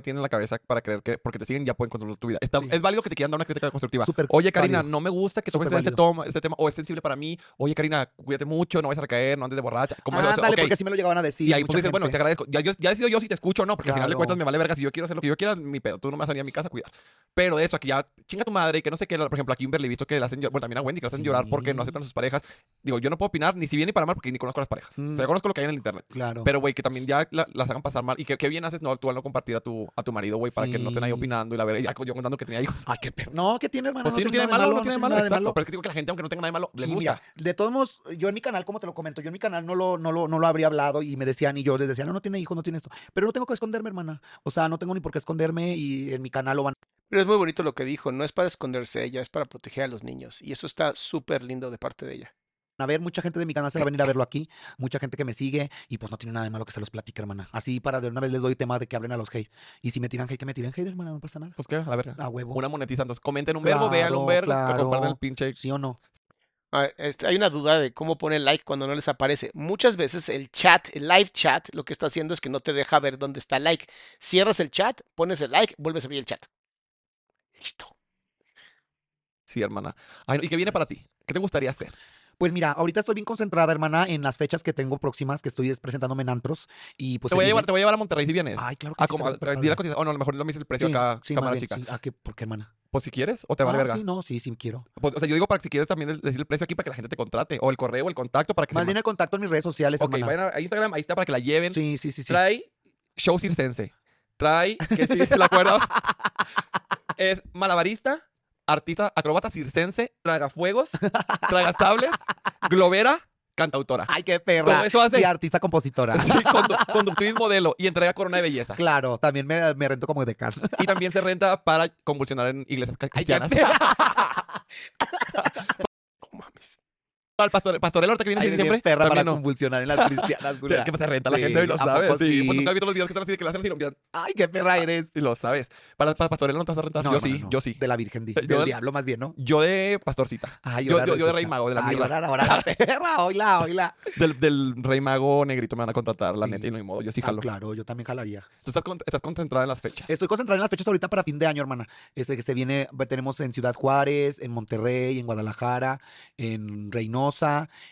Tienen en la cabeza para creer que porque te siguen ya pueden controlar tu vida. Está- Sí. Es válido que te quieran dar una crítica constructiva. Súper Oye, Karina, válido. no me gusta que toques este, toma, este tema o es sensible para mí. Oye, Karina, cuídate mucho, no vayas a recaer, no andes de borracha. ¿Cómo Ah, haces? dale, Ok. porque así me lo llegaban a decir. Y ahí pues dices, bueno, te agradezco. Ya, yo, ya decido yo si te escucho o no, porque al final de Claro. cuentas me vale verga. Si yo quiero hacer lo que yo quiera, mi pedo. Tú no me vas a venir a mi casa a cuidar. Pero de eso, aquí ya chinga tu madre y que no sé qué. Por ejemplo, a Kimberly he visto que le hacen, bueno, también a Wendy, que hacen llorar porque no Sí. aceptan a sus parejas. Digo, yo no puedo opinar ni si bien ni para mal porque ni conozco a las parejas. O Mm. sea, yo conozco lo que hay en el internet. Claro. Pero, güey, que también ya la- las hagan pasar mal. Y que, que bien haces, no, tú al no compartir a tu, a tu marido, güey, para que no estén ahí opinando y la verdad. Yo contando que tenía hijos. Ay, qué peor. No, ¿qué tiene, hermano? Pues sí, no tiene malo, no tiene malo, exacto. Pero es que digo que la gente, aunque no tenga nada de malo, le Sí, gusta. mira, de todos modos, yo en mi canal, como te lo comento, yo en mi canal no lo, no lo, no lo habría hablado y me decían, y yo les decía, no, no tiene hijos, no tiene esto. Pero no tengo que esconderme, hermana. O sea, no tengo ni por qué esconderme y en mi canal lo van Pero es muy bonito lo que dijo. No es para esconderse ella, es para proteger a los niños. Y eso está súper lindo de parte de ella. A ver. Mucha gente de mi canal se va a venir a verlo aquí. Mucha gente que me sigue y pues no tiene nada de malo que se los platique, hermana. Así para de una vez les doy tema de que abren a los hate. Y si me tiran hate, que me tiren hate, hermana, no pasa nada. Pues qué, a la verga. A huevo. Una monetiza. Entonces, comenten un verbo, véanlo un Claro, verbo, que claro. compartan el pinche. ¿Sí o no? Ah, este, hay una duda de cómo poner like cuando no les aparece. Muchas veces el chat, el live chat, lo que está haciendo es que no te deja ver dónde está like. Cierras el chat, pones el like, vuelves a abrir el chat. Listo. Sí, hermana. Ay, ¿Y qué viene para ti? ¿Qué te gustaría hacer? Pues mira, ahorita estoy bien concentrada, hermana, en las fechas que tengo próximas, que estoy presentándome en antros. Y pues te, voy a llevar, te voy a llevar a Monterrey si vienes. Ay, claro que Ah, sí, como, la cotización. Oh, no, a lo mejor no me dices el precio Sí, acá, sí, cámara bien, chica. sí. ¿A qué? ¿Por qué, hermana? Pues si quieres, o te vale Ah, verga. sí, no, sí, sí quiero. Pues, o sea, yo digo para que si quieres también el- decir el precio aquí para que la gente te contrate. O el correo, el contacto para que Más bien el contacto en mis redes sociales, Ok, hermana. vayan a a Instagram, ahí está para que la lleven. Sí, sí, sí, sí. Trae show circense. Trae, que sí, ¿te la acuerdo? es malabarista, artista, acróbata circense, tragafuegos, tragasables, globera, cantautora. Ay, qué perra. Todo eso hace. Y artista compositora. Sí, condu- conductriz modelo y entrega corona de belleza. Claro, también me, me rento como decán. Y también se renta para convulsionar en iglesias cristianas. El pastor, pastorel ahorita que viene Ay, siempre. perra para no. convulsionar en las cristianas, güey. Que se renta la Sí, gente y lo ¿a sabes. Sí, pues sí? nunca has visto los videos que están así, que lo hacen así y lo Ay, qué perra eres. Y lo sabes. Para, para pastorela no te vas a rentar. No, yo sí, no. yo sí. De la Virgen, di- Yo del diablo más bien, ¿no? Yo de pastorcita. Ay, Yo- yo- yo de. Rey Mago, de la Ay, ahora, ahora, la perra, oíla, oíla. Del, del rey mago negrito me van a contratar, la neta, y no hay modo. Yo sí Ah, jalo. claro, yo también jalaría. Tú estás, con- estás concentrada en las fechas. Estoy concentrado en las fechas ahorita para fin de año, hermana. Este que se viene, tenemos en Ciudad Juárez, en Monterrey, en Guadalajara, en Reynosa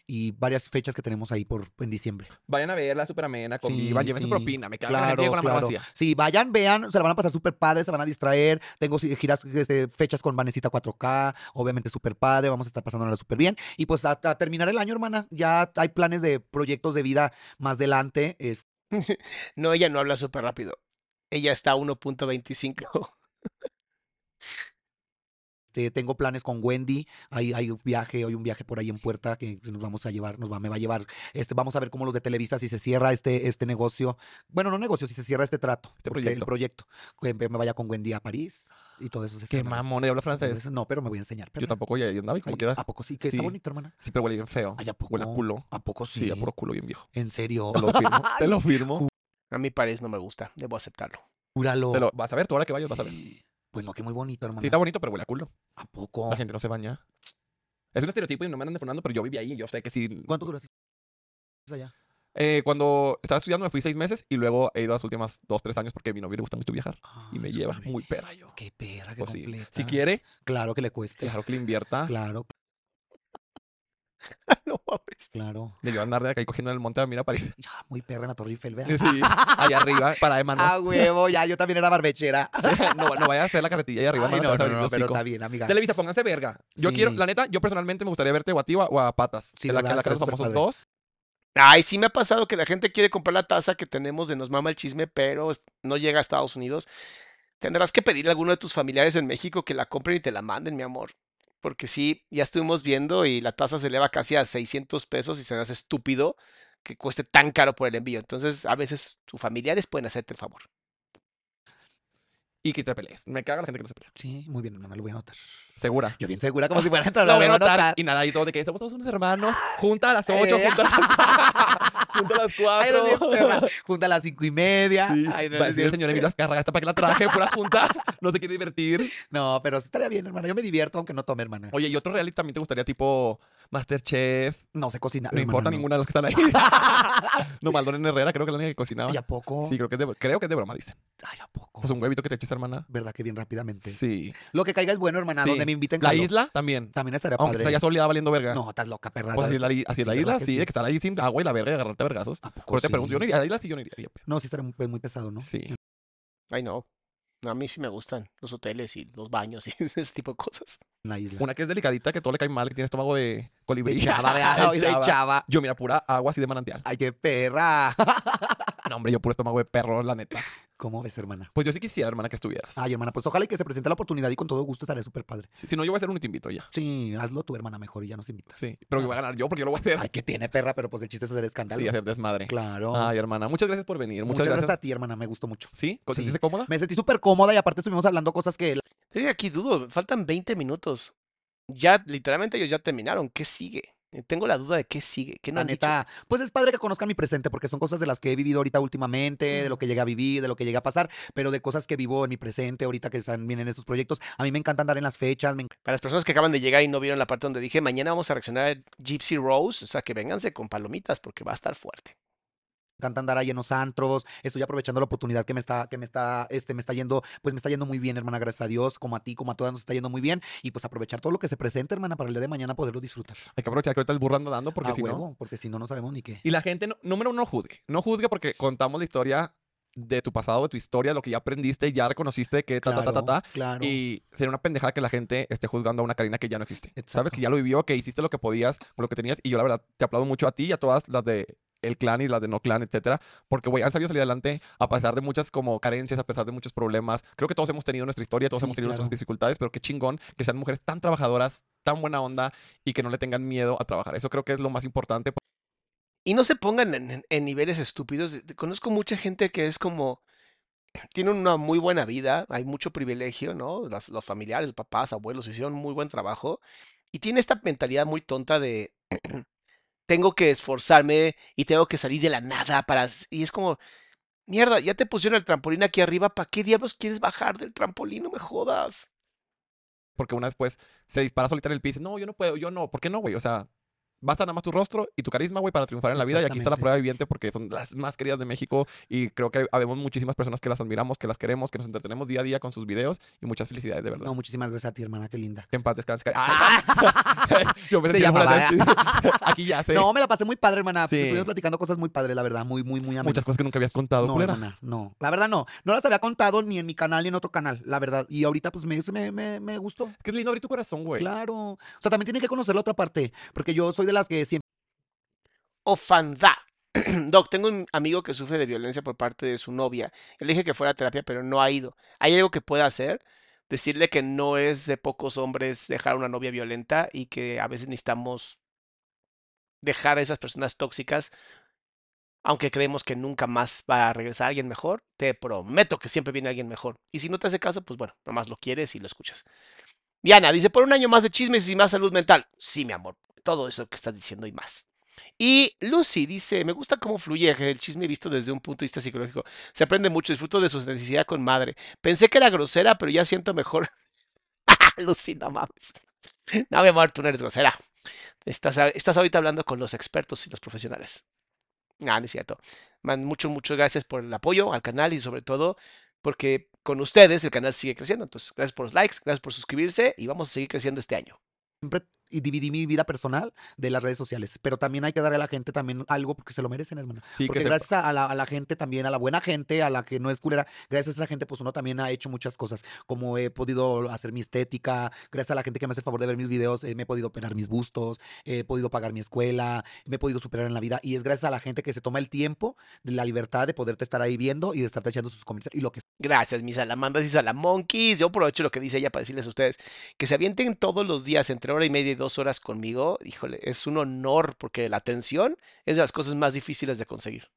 y varias fechas que tenemos ahí por en diciembre. Vayan a verla, súper amena, Sí, convivan, lleven su sí. propina. Me cago en la gente Claro, con la mano claro. vacía. Sí, vayan, vean, se la van a pasar súper padre, se van a distraer. Tengo sí, giras, este, fechas con Vanesita 4K, obviamente súper padre, vamos a estar pasándola súper bien. Y pues a, a terminar el año, hermana, ya hay planes de proyectos de vida más adelante. Este, No, ella no habla súper rápido. Ella está a 1.25. Este, tengo planes con Wendy, hay, hay un viaje, hay un viaje por ahí en puerta que nos vamos a llevar, nos va, me va a llevar, este, vamos a ver cómo los de Televisa, si se cierra este, este negocio, bueno, no negocio, si se cierra este trato, Este proyecto. el proyecto, que me vaya con Wendy a París y todo eso. se Qué mamón, ¿y habla francés? No, pero me voy a enseñar. Yo tampoco, ya andaba y como Ay, quiera. ¿A poco sí? Que Sí. está bonito, hermana. Sí, pero huele bien feo. Ay, ¿a poco? Huele a culo. ¿A poco sí? Sí, a puro culo bien viejo. ¿En serio? Te lo firmo. te lo firmo. A mi París no me gusta, debo aceptarlo. Júralo. Te lo, vas a ver, tú ahora que vayas vas a ver. Pues no, que muy bonito, hermana. Sí, está bonito, pero huele a culo. ¿A poco? La gente no se baña. Es un estereotipo y no me andan deformando, pero yo viví ahí y yo sé que sí. ¿Cuánto duraste allá? Eh, cuando estaba estudiando me fui seis meses y luego he ido a las últimas dos, tres años porque a mi novio le gusta mucho viajar y me lleva muy perra yo. Qué perra, qué Pues sí. Si quiere, Claro que le cueste. claro que le invierta. Claro, no mames. claro. De yo andar de acá y cogiendo en el monte a mira París. Ya, muy perra en la Torre Eiffel, vea. Sí, allá arriba, para de manos. Ah, huevo, ya, yo también era barbechera. no, no vaya a hacer la carretilla allá arriba. Ay, no, no, no, pero está bien, amiga. Televisa, pónganse verga. Yo Sí. quiero, la neta, yo personalmente me gustaría verte o a ti o a, o a Patas. Sí, en la, ¿verdad? en la súper dos. Ay, sí me ha pasado que la gente quiere comprar la taza que tenemos de Nos Mama el Chisme, pero no llega a Estados Unidos. Tendrás que pedirle a alguno de tus familiares en México que la compren y te la manden, mi amor. Porque sí, ya estuvimos viendo y la tasa se eleva casi a 600 pesos y se hace estúpido que cueste tan caro por el envío. Entonces, a veces tus familiares pueden hacerte el favor. Y que te pelees. Me caga la gente que no se pelea. Sí, muy bien, hermana, lo voy a anotar. Segura. Yo bien segura, como si fuera entrar. Lo voy a notar. Y nada, y todo de que somos todos unos hermanos. Junta a las 8, Eh. junta a las, junta a las Ay, no, 4. Junta a las cinco y media. Sí. Ay, no, Va no el señor Emilio Azcárraga, esta para que la traje, pura junta. No te quiere divertir. No, pero sí estaría bien, hermana. Yo me divierto aunque no tome, hermana. Oye, ¿y otro reality también te gustaría, tipo Masterchef? No sé cocinar. No importa no. ninguna de las que están ahí. no, Maldonado Herrera, creo que es la única que cocinaba. Ay, ¿a poco? Sí, creo que es de, creo que es de broma, dicen. Ay, ¿a poco? Pues un huevito que te eches, hermana. ¿Verdad que bien rápidamente? Sí. Lo que caiga es bueno, hermana. Sí. Donde me inviten. La isla también. También estaría Aunque padre. está ya soleada valiendo verga. No, estás loca, perra. Pues así es la, así es la Sí, isla, ¿verdad que sí, de que estar ahí sin agua y la verga y agarrarte a vergazos. ¿A poco Pero te pregunto, yo no iría a la isla, sí, yo no iría. No, sí estaría muy, muy pesado, ¿no? Sí. Ay, no. A mí sí me gustan los hoteles y los baños y ese tipo de cosas. En la isla. Una que es delicadita, que todo le cae mal, que tiene estómago de colibrí. De chava, de chava. chava. Yo, mira, pura agua así de manantial. Ay, qué perra. No, hombre, yo puro estómago de perro, la neta. ¿Cómo ves, hermana? Pues yo sí quisiera, hermana, que estuvieras. Ay, hermana, pues ojalá y que se presente la oportunidad y con todo gusto estaré súper padre. Sí, si no, yo voy a hacer uno y te invito ya. Sí, hazlo tu hermana mejor y ya nos invitas. Sí, pero que voy a ganar yo porque yo lo voy a hacer. Ay, que tiene perra, pero pues el chiste es hacer escándalo. sí, hacer desmadre. Claro. Ay, hermana, muchas gracias por venir. Muchas, Muchas, gracias. gracias. a ti, hermana, me gustó mucho. ¿Sí? ¿Te Sí. sentiste cómoda? Me sentí súper cómoda y aparte estuvimos hablando cosas que... Sí, aquí dudo, faltan 20 minutos. Ya, literalmente ellos ya terminaron. ¿Qué sigue? Eh, Tengo la duda de qué sigue. ¿Qué no La han dicho? pues es padre que conozcan mi presente porque son cosas de las que he vivido ahorita últimamente, de lo que llegué a vivir, de lo que llegué a pasar, pero de cosas que vivo en mi presente ahorita que están bien en estos proyectos. A mí me encanta andar en las fechas, me Para las personas que acaban de llegar y no vieron la parte donde dije, mañana vamos a reaccionar a Gypsy Rose, o sea, que vénganse con palomitas porque va a estar fuerte. Encanta andar ahí en los antros, estoy aprovechando la oportunidad que me está, que me está, este, me está yendo, pues me está yendo muy bien, hermana, gracias a Dios, como a ti, como a todas nos está yendo muy bien, y pues aprovechar todo lo que se presente, hermana, para el día de mañana poderlo disfrutar. Hay que aprovechar que ahorita el burro anda dando porque a si no... porque si no, no sabemos ni qué. Y la gente, no- número uno, no juzgue. No juzgue porque contamos la historia de tu pasado, de tu historia, lo que ya aprendiste, ya reconociste que ta, ta, ta, ta, ta. claro. Y sería una pendejada que la gente esté juzgando a una Karina que ya no existe. Sabes que ya lo vivió, que hiciste lo que podías con lo que tenías. Y yo, la verdad, te aplaudo mucho a ti y a todas las de el clan y las de no clan, etcétera. Porque, güey, han sabido salir adelante a pesar de muchas como carencias, a pesar de muchos problemas. Creo que todos hemos tenido nuestra historia, todos Sí, hemos tenido nuestras claro. dificultades, pero qué chingón que sean mujeres tan trabajadoras, tan buena onda y que no le tengan miedo a trabajar. Eso creo que es lo más importante. Y no se pongan en, en- niveles estúpidos. Conozco mucha gente que es como, tiene una muy buena vida, hay mucho privilegio, ¿no? Las- los familiares, papás, abuelos hicieron muy buen trabajo. Y tiene esta mentalidad muy tonta de, tengo que esforzarme y tengo que salir de la nada para... Y es como, mierda, ya te pusieron el trampolín aquí arriba, ¿para qué diablos quieres bajar del trampolín? No me jodas. porque una después se dispara solita en el piso. No, yo no puedo, yo no. ¿Por qué no, güey? O sea, basta nada más tu rostro y tu carisma, güey, para triunfar en la vida. Y aquí está la prueba viviente porque son las más queridas de México y creo que habemos muchísimas personas que las admiramos, que las queremos, que nos entretenemos día a día con sus videos y muchas felicidades, de verdad. No, muchísimas gracias a ti, hermana, qué linda. Que en paz descanse. ¡Ah! yo de- Aquí ya sé. No, me la pasé muy padre, hermana. Sí. Estuvimos platicando cosas muy padres, la verdad, muy, muy, muy amenas. Muchas cosas que nunca habías contado, No, hermana, no. La verdad no. No las había contado ni en mi canal ni en otro canal, la verdad. Y ahorita pues me, me, me, me gustó. Es que es lindo abrir tu corazón, güey. Claro. O sea, también tienen que conocer la otra parte. Porque yo soy de las que siempre. Doc, tengo un amigo que sufre de violencia por parte de su novia. Le dije que fuera a terapia, pero no ha ido. ¿Hay algo que pueda hacer? Decirle que no es de pocos hombres dejar una novia violenta y que a veces necesitamos dejar a esas personas tóxicas, aunque creemos que nunca más va a regresar alguien mejor. Te prometo que siempre viene alguien mejor. Y si no te hace caso, pues bueno, nomás lo quieres y lo escuchas. Diana dice, por un año más de chismes y más salud mental. Sí, mi amor, todo eso que estás diciendo y más. Y Lucy dice, me gusta cómo fluye el chisme visto desde un punto de vista psicológico. Se aprende mucho, disfruto de su necesidad con madre. Pensé que era grosera, pero ya siento mejor. Lucy, no mames. No, mi amor, tú no eres grosera. Estás, estás ahorita hablando con los expertos y los profesionales. Ah, no es cierto. Man, mucho, muchas gracias por el apoyo al canal y sobre todo porque con ustedes el canal sigue creciendo. Entonces, gracias por los likes, gracias por suscribirse y vamos a seguir creciendo este año. Y dividí mi vida personal de las redes sociales. Pero también hay que darle a la gente también algo porque se lo merecen, hermana. Sí, Porque que gracias a la, a la gente también, a la buena gente, a la que no es culera, gracias a esa gente, pues uno también ha hecho muchas cosas. Como he podido hacer mi estética, gracias a la gente que me hace el favor de ver mis videos, eh, me he podido operar mis bustos, he podido pagar mi escuela, me he podido superar en la vida. Y es gracias a la gente que se toma el tiempo, de la libertad de poderte estar ahí viendo y de estarte echando sus comentarios y lo que Gracias, mis salamandas y salamonquis. Yo aprovecho lo que dice ella para decirles a ustedes que se avienten todos los días entre hora y media y dos horas conmigo. Híjole, es un honor porque la atención es de las cosas más difíciles de conseguir.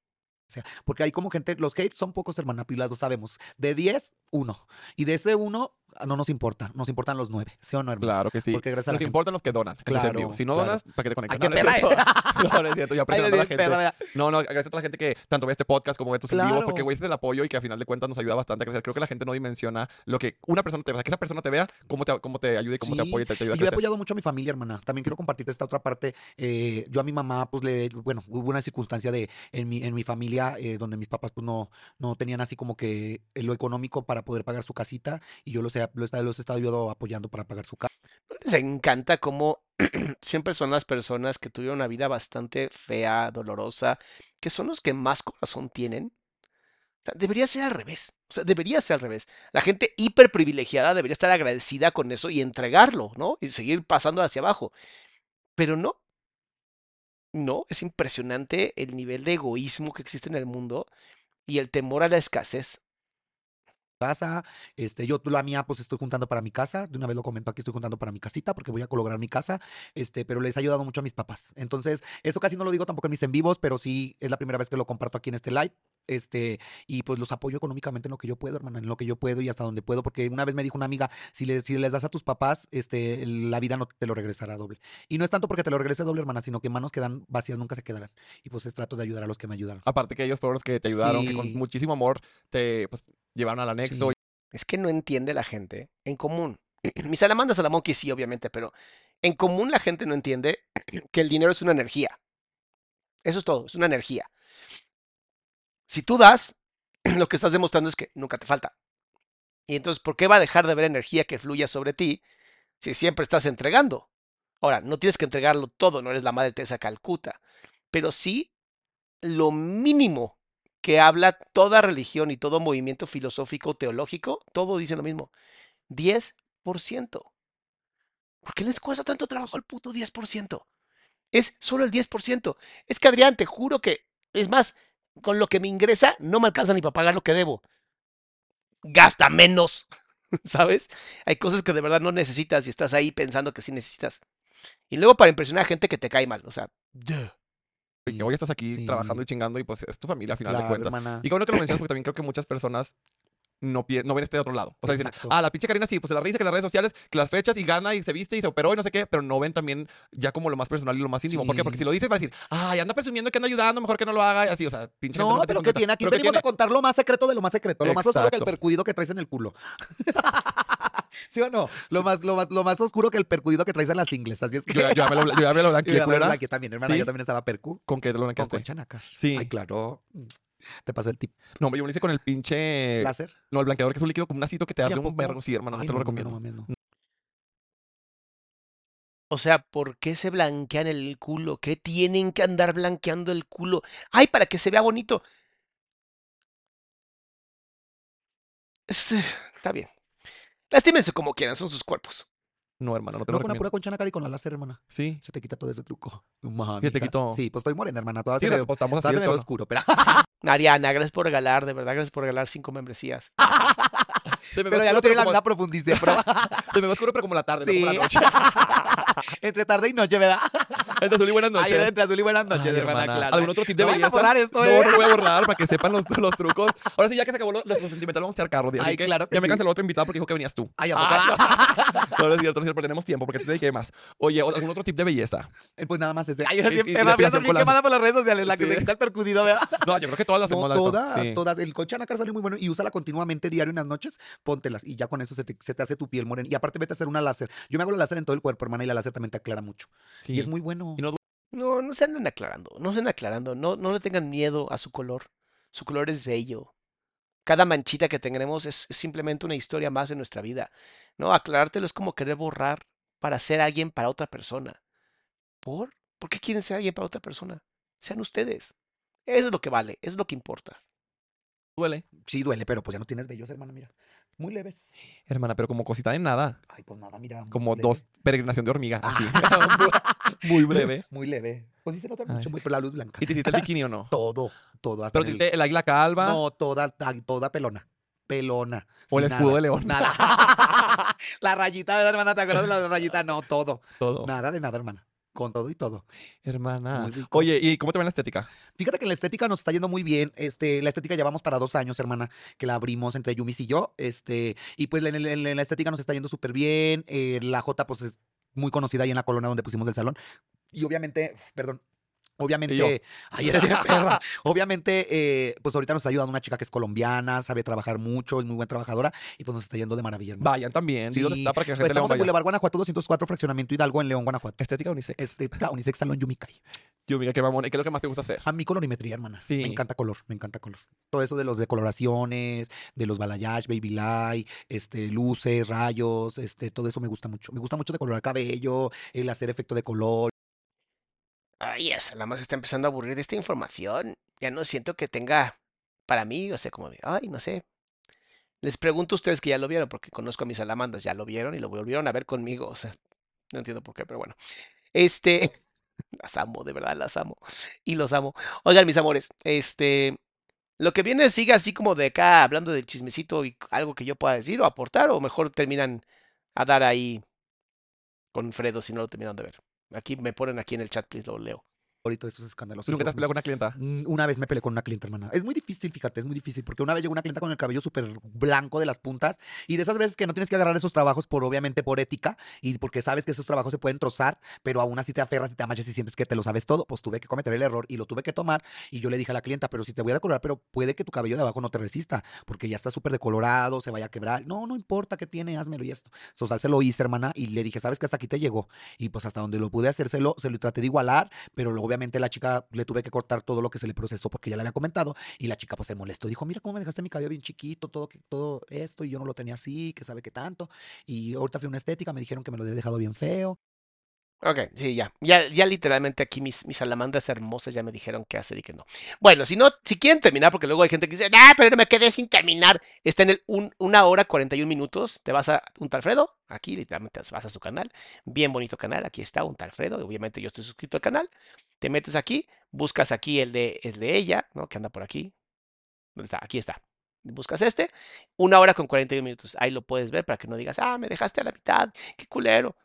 sea. Porque hay como gente, los hates son pocos, hermana, y las dos sabemos. De 10, uno. Y de ese uno, no nos importa, nos importan los nueve. ¿Sí o no, hermana? Claro que sí. Porque gracias a Nos gente. importan los que donan. Claro. Si no claro. donas, ¿para qué te conectas? Ay, No, qué no perra. No, no es cierto. Yo Ay, aprecio le a la gente. perra. No, no, gracias a la gente que tanto ve este podcast como ve estos en vivo, porque Claro. güey, es el apoyo y que a final de cuentas nos ayuda bastante a crecer. Creo que la gente no dimensiona lo que una persona te vea, que esa persona te vea, cómo te, cómo te ayuda y cómo te apoya y te, te ayuda a yo he apoyado mucho a mi familia, hermana. También quiero compartirte esta otra parte. Eh, yo a mi mamá, pues le, bueno, hubo una circunstancia de en mi, en mi familia eh, donde mis papás, pues no, no tenían así como que lo económico para poder pagar su casita y yo los he, los, he- los he estado yo apoyando para pagar su casa. ¿No les encanta cómo siempre son las personas que tuvieron una vida bastante fea, dolorosa, que son los que más corazón tienen? Debería ser al revés. O sea, debería ser al revés. La gente hiper privilegiada debería estar agradecida con eso y entregarlo, ¿no? Y seguir pasando hacia abajo. Pero no. No, es impresionante el nivel de egoísmo que existe en el mundo y el temor a la escasez. Casa. Este, yo la mía, pues estoy juntando para mi casa. De una vez lo comento aquí, estoy juntando para mi casita porque voy a lograr mi casa. Este, pero les ha ayudado mucho a mis papás. Entonces, eso casi no lo digo tampoco en mis en vivos, pero sí es la primera vez que lo comparto aquí en este live. Este, y pues los apoyo económicamente en lo que yo puedo, hermana, en lo que yo puedo y hasta donde puedo, porque una vez me dijo una amiga, si, le- si les das a tus papás, este, la vida no te lo regresará doble. Y no es tanto porque te lo regrese doble, hermana, sino que manos que dan vacías nunca se quedarán. Y pues es trato de ayudar a los que me ayudaron. Aparte que ellos fueron los que te ayudaron, que con muchísimo amor te pues, llevaron al anexo. Sí. Es que no entiende la gente en común. Mi salamandra salamonqui sí, obviamente, pero en común la gente no entiende que el dinero es una energía. Eso es todo, es una energía. Si tú das, lo que estás demostrando es que nunca te falta. Y entonces, ¿por qué va a dejar de haber energía que fluya sobre ti si siempre estás entregando? Ahora, no tienes que entregarlo todo, no eres la Madre Teresa Calcuta, pero sí lo mínimo que habla toda religión y todo movimiento filosófico teológico, todo dice lo mismo, 10%. ¿Por qué les cuesta tanto trabajo el puto 10%? Es solo el 10%. Es que Adrián, te juro que, es más, con lo que me ingresa no me alcanza ni para pagar lo que debo. Gasta menos, ¿sabes? Hay cosas que de verdad no necesitas y estás ahí pensando que sí necesitas. Y luego para impresionar a gente que te cae mal, o sea, duh. Y hoy estás aquí Sí. trabajando y chingando y pues es tu familia a final de cuentas. hermana. Y con lo que lo mencionas porque también creo que muchas personas no, no ven este otro lado. O sea, dicen, ah, la pinche Karina sí, pues se la risa que las redes sociales, que las fechas y gana y se viste y se operó y no sé qué, pero no ven también ya como lo más personal y lo más íntimo. ¿Por qué? Sí. Porque si lo dices va a decir, ay, anda presumiendo que anda ayudando, mejor que no lo haga y así, o sea, pinche No, te pero ¿qué tiene? Aquí ¿Pero qué venimos a contar lo más secreto de lo más secreto. Lo más oscuro que el percudido que traes en el culo. ¿Sí o no? Lo más, lo más, lo más oscuro que el percudido que traes en las ingles. Así es que... Yo, ya- yo ya me lo, yo ya me lo blanqueé, también, hermana, ¿Sí? yo también estaba percu. ¿Con qué te lo Con blanqueaste? concha nacas. Sí. Ay, claro. Te pasó el tip. No, hombre, yo me lo hice con el pinche... ¿Láser? No, el blanqueador que es un líquido como un acito que te ¿Y a hace un vergo. Sí, hermano, no te lo no, recomiendo. no mames, no. O sea, ¿por qué se blanquean el culo? ¿Qué tienen que andar blanqueando el culo? ¡Ay, para que se vea bonito! Este, está bien. Lastímense como quieran, son sus cuerpos. No, hermano, no te No, lo con recomiendo. pura concha nacar y con la láser, hermana. Sí. Se te quita todo ese truco. Mami, ¿Qué te quitó? Sí, pues estoy morena, hermana. Toda Sí, se me, pues, así se me oscuro, pero, Ariana, gracias por regalar, de verdad, gracias por regalar cinco membresías. Me pero ya no tiene la como- profundidad. Pero... Se me oscuro, pero como la tarde, Sí. no como la noche. Entre tarde y noche, ¿verdad? Entre azul y buenas Ay, noches. entre azul y buenas noches, Ay, hermana, hermana. claro. ¿Algún otro tip de No vayas a belleza? borrar esto, No, ¿eh? no voy a borrar para que sepan los, los trucos. Ahora sí, ya que se acabó lo, lo sentimental, vamos a echar carro. Así Ay, que claro que ya me sí. canceló otro invitado porque dijo que venías tú. Ay, ¿a Ah, no, no es cierto, no es cierto, pero tenemos tiempo porque te dediqué más. Oye, ¿algún otro tip de belleza? Eh, Pues nada más ese. Ay, yo siempre me bien quemada por las redes sociales, la que Sí. se quita el percudido, ¿verdad? No, yo creo que todas las No, hacemos, neta. todas, Sí. todas. El concha nácar sale muy bueno y úsala continuamente diario en las noches, póntelas y ya con eso se te, se te hace tu piel morena. Y aparte vete a hacer una láser. Yo me hago la láser en todo el cuerpo, hermana, y la láser también te aclara mucho. Y es muy no No, se anden aclarando, no se anden aclarando, no, no le tengan miedo a su color. Su color es bello. Cada manchita que tengamos es, es simplemente una historia más de nuestra vida. No, aclarártelo es como querer borrar para ser alguien para otra persona. ¿Por? ¿Por qué quieren ser alguien para otra persona? Sean ustedes. Eso es lo que vale, eso es lo que importa. Duele. Sí duele, pero pues ya no tienes vellos, hermana, mira. Muy leves. Hermana, pero como cosita de nada. Ay, pues nada, mira. Como leve. dos peregrinación de hormiga. Así. Muy breve. Muy leve. Pues sí se nota Ay. mucho, muy por la luz blanca. ¿Y te hiciste el bikini o no? Todo, todo. Hasta Pero te el- hiciste el águila calva No, toda, toda pelona. Pelona. o el escudo nada, de león. Nada. la rayita, ¿verdad, hermana? ¿Te acuerdas de la rayita? No, todo. Todo. Nada de nada, hermana. Con todo y todo. Hermana. Oye, ¿y cómo te va la estética? Fíjate que la estética nos está yendo muy bien. Este, la estética llevamos para dos años, hermana, que la abrimos entre Yumis y yo. Este, y pues en, el- en la estética nos está yendo súper bien. Eh, la J, pues es muy conocida ahí en la colonia donde pusimos el salón. Y obviamente, perdón. Obviamente, ay, eres bien perra. Obviamente, eh, pues ahorita nos está ayudando una chica que es colombiana, sabe trabajar mucho, es muy buena trabajadora y pues nos está yendo de maravilla. hermano. Vayan también. Sí, ¿dónde está para que la Pues gente le estamos en vaya? Boulevard Guanajuato 204, Fraccionamiento Hidalgo, en León, Guanajuato. Estética unisex. Estética Unisex Salón Yumicay. Yo, mira, qué mamón. ¿Y qué es lo que más te gusta hacer? A mí colorimetría, hermana. Sí. Me encanta color, me encanta color. Todo eso de los decoloraciones, de los balayage, baby light, este, luces, rayos, este, todo eso me gusta mucho. Me gusta mucho decolorar cabello, el hacer efecto de color. Ay, esa nada más está empezando a aburrir de esta información. Ya no siento que tenga para mí, o sea, como de, ay, no sé. Les pregunto a ustedes que ya lo vieron, porque conozco a mis salamandas, ya lo vieron y lo volvieron a ver conmigo. O sea, no entiendo por qué, pero bueno. Este, las amo, de verdad, las amo. Y los amo. Oigan, mis amores, este, lo que viene sigue así como de acá, hablando del chismecito y algo que yo pueda decir o aportar, o mejor terminan a dar ahí con Fredo si no lo terminan de ver. Aquí me ponen aquí en el chat, please, lo leo. Ahorita esos escándalos. ¿Tú nunca te has peleado con una clienta? Una vez me peleé con una clienta, hermana. Es muy difícil, fíjate, es muy difícil, porque una vez llegó una clienta con el cabello súper blanco de las puntas y de esas veces que no tienes que agarrar esos trabajos por, obviamente, por ética y porque sabes que esos trabajos se pueden trozar, pero aún así te aferras y te amachas y sientes que te lo sabes todo, pues tuve que cometer el error y lo tuve que tomar y yo le dije a la clienta, pero si te voy a decolorar, pero puede que tu cabello de abajo no te resista, porque ya está súper decolorado, se vaya a quebrar. No, no importa qué tiene, házmelo y esto. Sosal se lo hice, hermana, y le dije, sabes que hasta aquí te llegó. Y pues hasta donde lo pude hacérselo, se lo traté de igualar, pero luego, la chica le tuve que cortar todo lo que se le procesó porque ya le había comentado y la chica pues se molestó. Dijo, mira cómo me dejaste mi cabello bien chiquito, todo, que- todo esto y yo no lo tenía así, que sabe qué tanto. Y ahorita fui una estética, me dijeron que me lo había dejado bien feo. Ok, sí, ya. Ya, ya literalmente aquí mis, mis salamandras hermosas ya me dijeron qué hacer y qué no. Bueno, si no, si quieren terminar, porque luego hay gente que dice, ah, pero me quedé sin terminar. Está en el un- una hora 41 minutos. Te vas a un Alfredo, aquí literalmente vas a su canal. Bien bonito canal, aquí está un Alfredo. Obviamente yo estoy suscrito al canal. Te metes aquí, buscas aquí el de, el de ella, ¿no? Que anda por aquí. ¿Dónde está? Aquí está. Buscas este, una hora con 41 minutos. Ahí lo puedes ver para que no digas, ah, me dejaste a la mitad, qué culero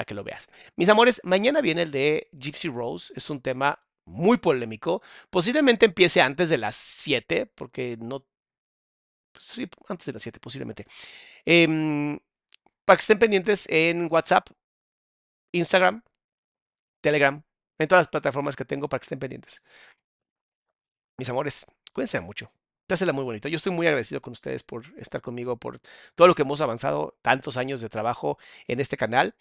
para que lo veas. Mis amores, mañana viene el de Gypsy Rose. Es un tema muy polémico. Posiblemente empiece antes de las 7, porque no... Sí, antes de las 7, posiblemente. Em, para que estén pendientes en WhatsApp, Instagram, Telegram, en todas las plataformas que tengo para que estén pendientes. Mis amores, cuídense mucho. Pásela muy bonito. Yo estoy muy agradecido con ustedes por estar conmigo, por todo lo que hemos avanzado, tantos años de trabajo en este canal.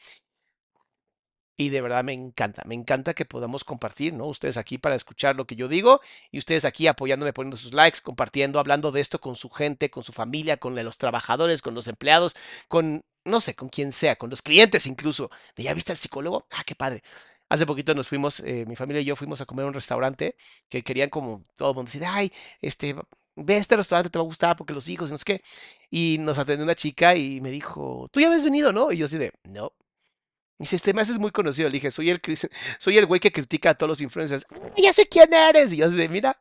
Y de verdad me encanta, me encanta que podamos compartir, ¿no? Ustedes aquí para escuchar lo que yo digo y ustedes aquí apoyándome, poniendo sus likes, compartiendo, hablando de esto con su gente, con su familia, con los trabajadores, con los empleados, con, no sé, con quien sea, con los clientes incluso. De ya viste al psicólogo, ah, qué padre. Hace poquito nos fuimos, eh, mi familia y yo fuimos a comer a un restaurante que querían como todo el mundo decir, ay, este, ve este restaurante, te va a gustar porque los hijos y no sé qué. Y nos atendió una chica y me dijo, tú ya habías venido, ¿no? Y yo así de, no. Y dice, este me haces muy conocido. Le dije, soy el, soy el güey que critica a todos los influencers. "Ah, Ya sé quién eres. Y yo así de, mira,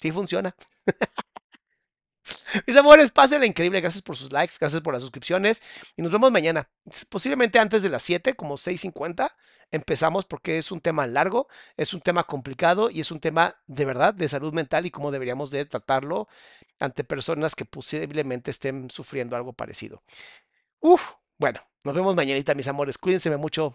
sí funciona. Mis amores, pásenla increíble. Gracias por sus likes, gracias por las suscripciones. Y nos vemos mañana. Posiblemente antes de las 7, como 6.50, empezamos porque es un tema largo, es un tema complicado y es un tema de verdad de salud mental y cómo deberíamos de tratarlo ante personas que posiblemente estén sufriendo algo parecido. Uf, bueno, nos vemos mañanita, mis amores. Cuídense mucho.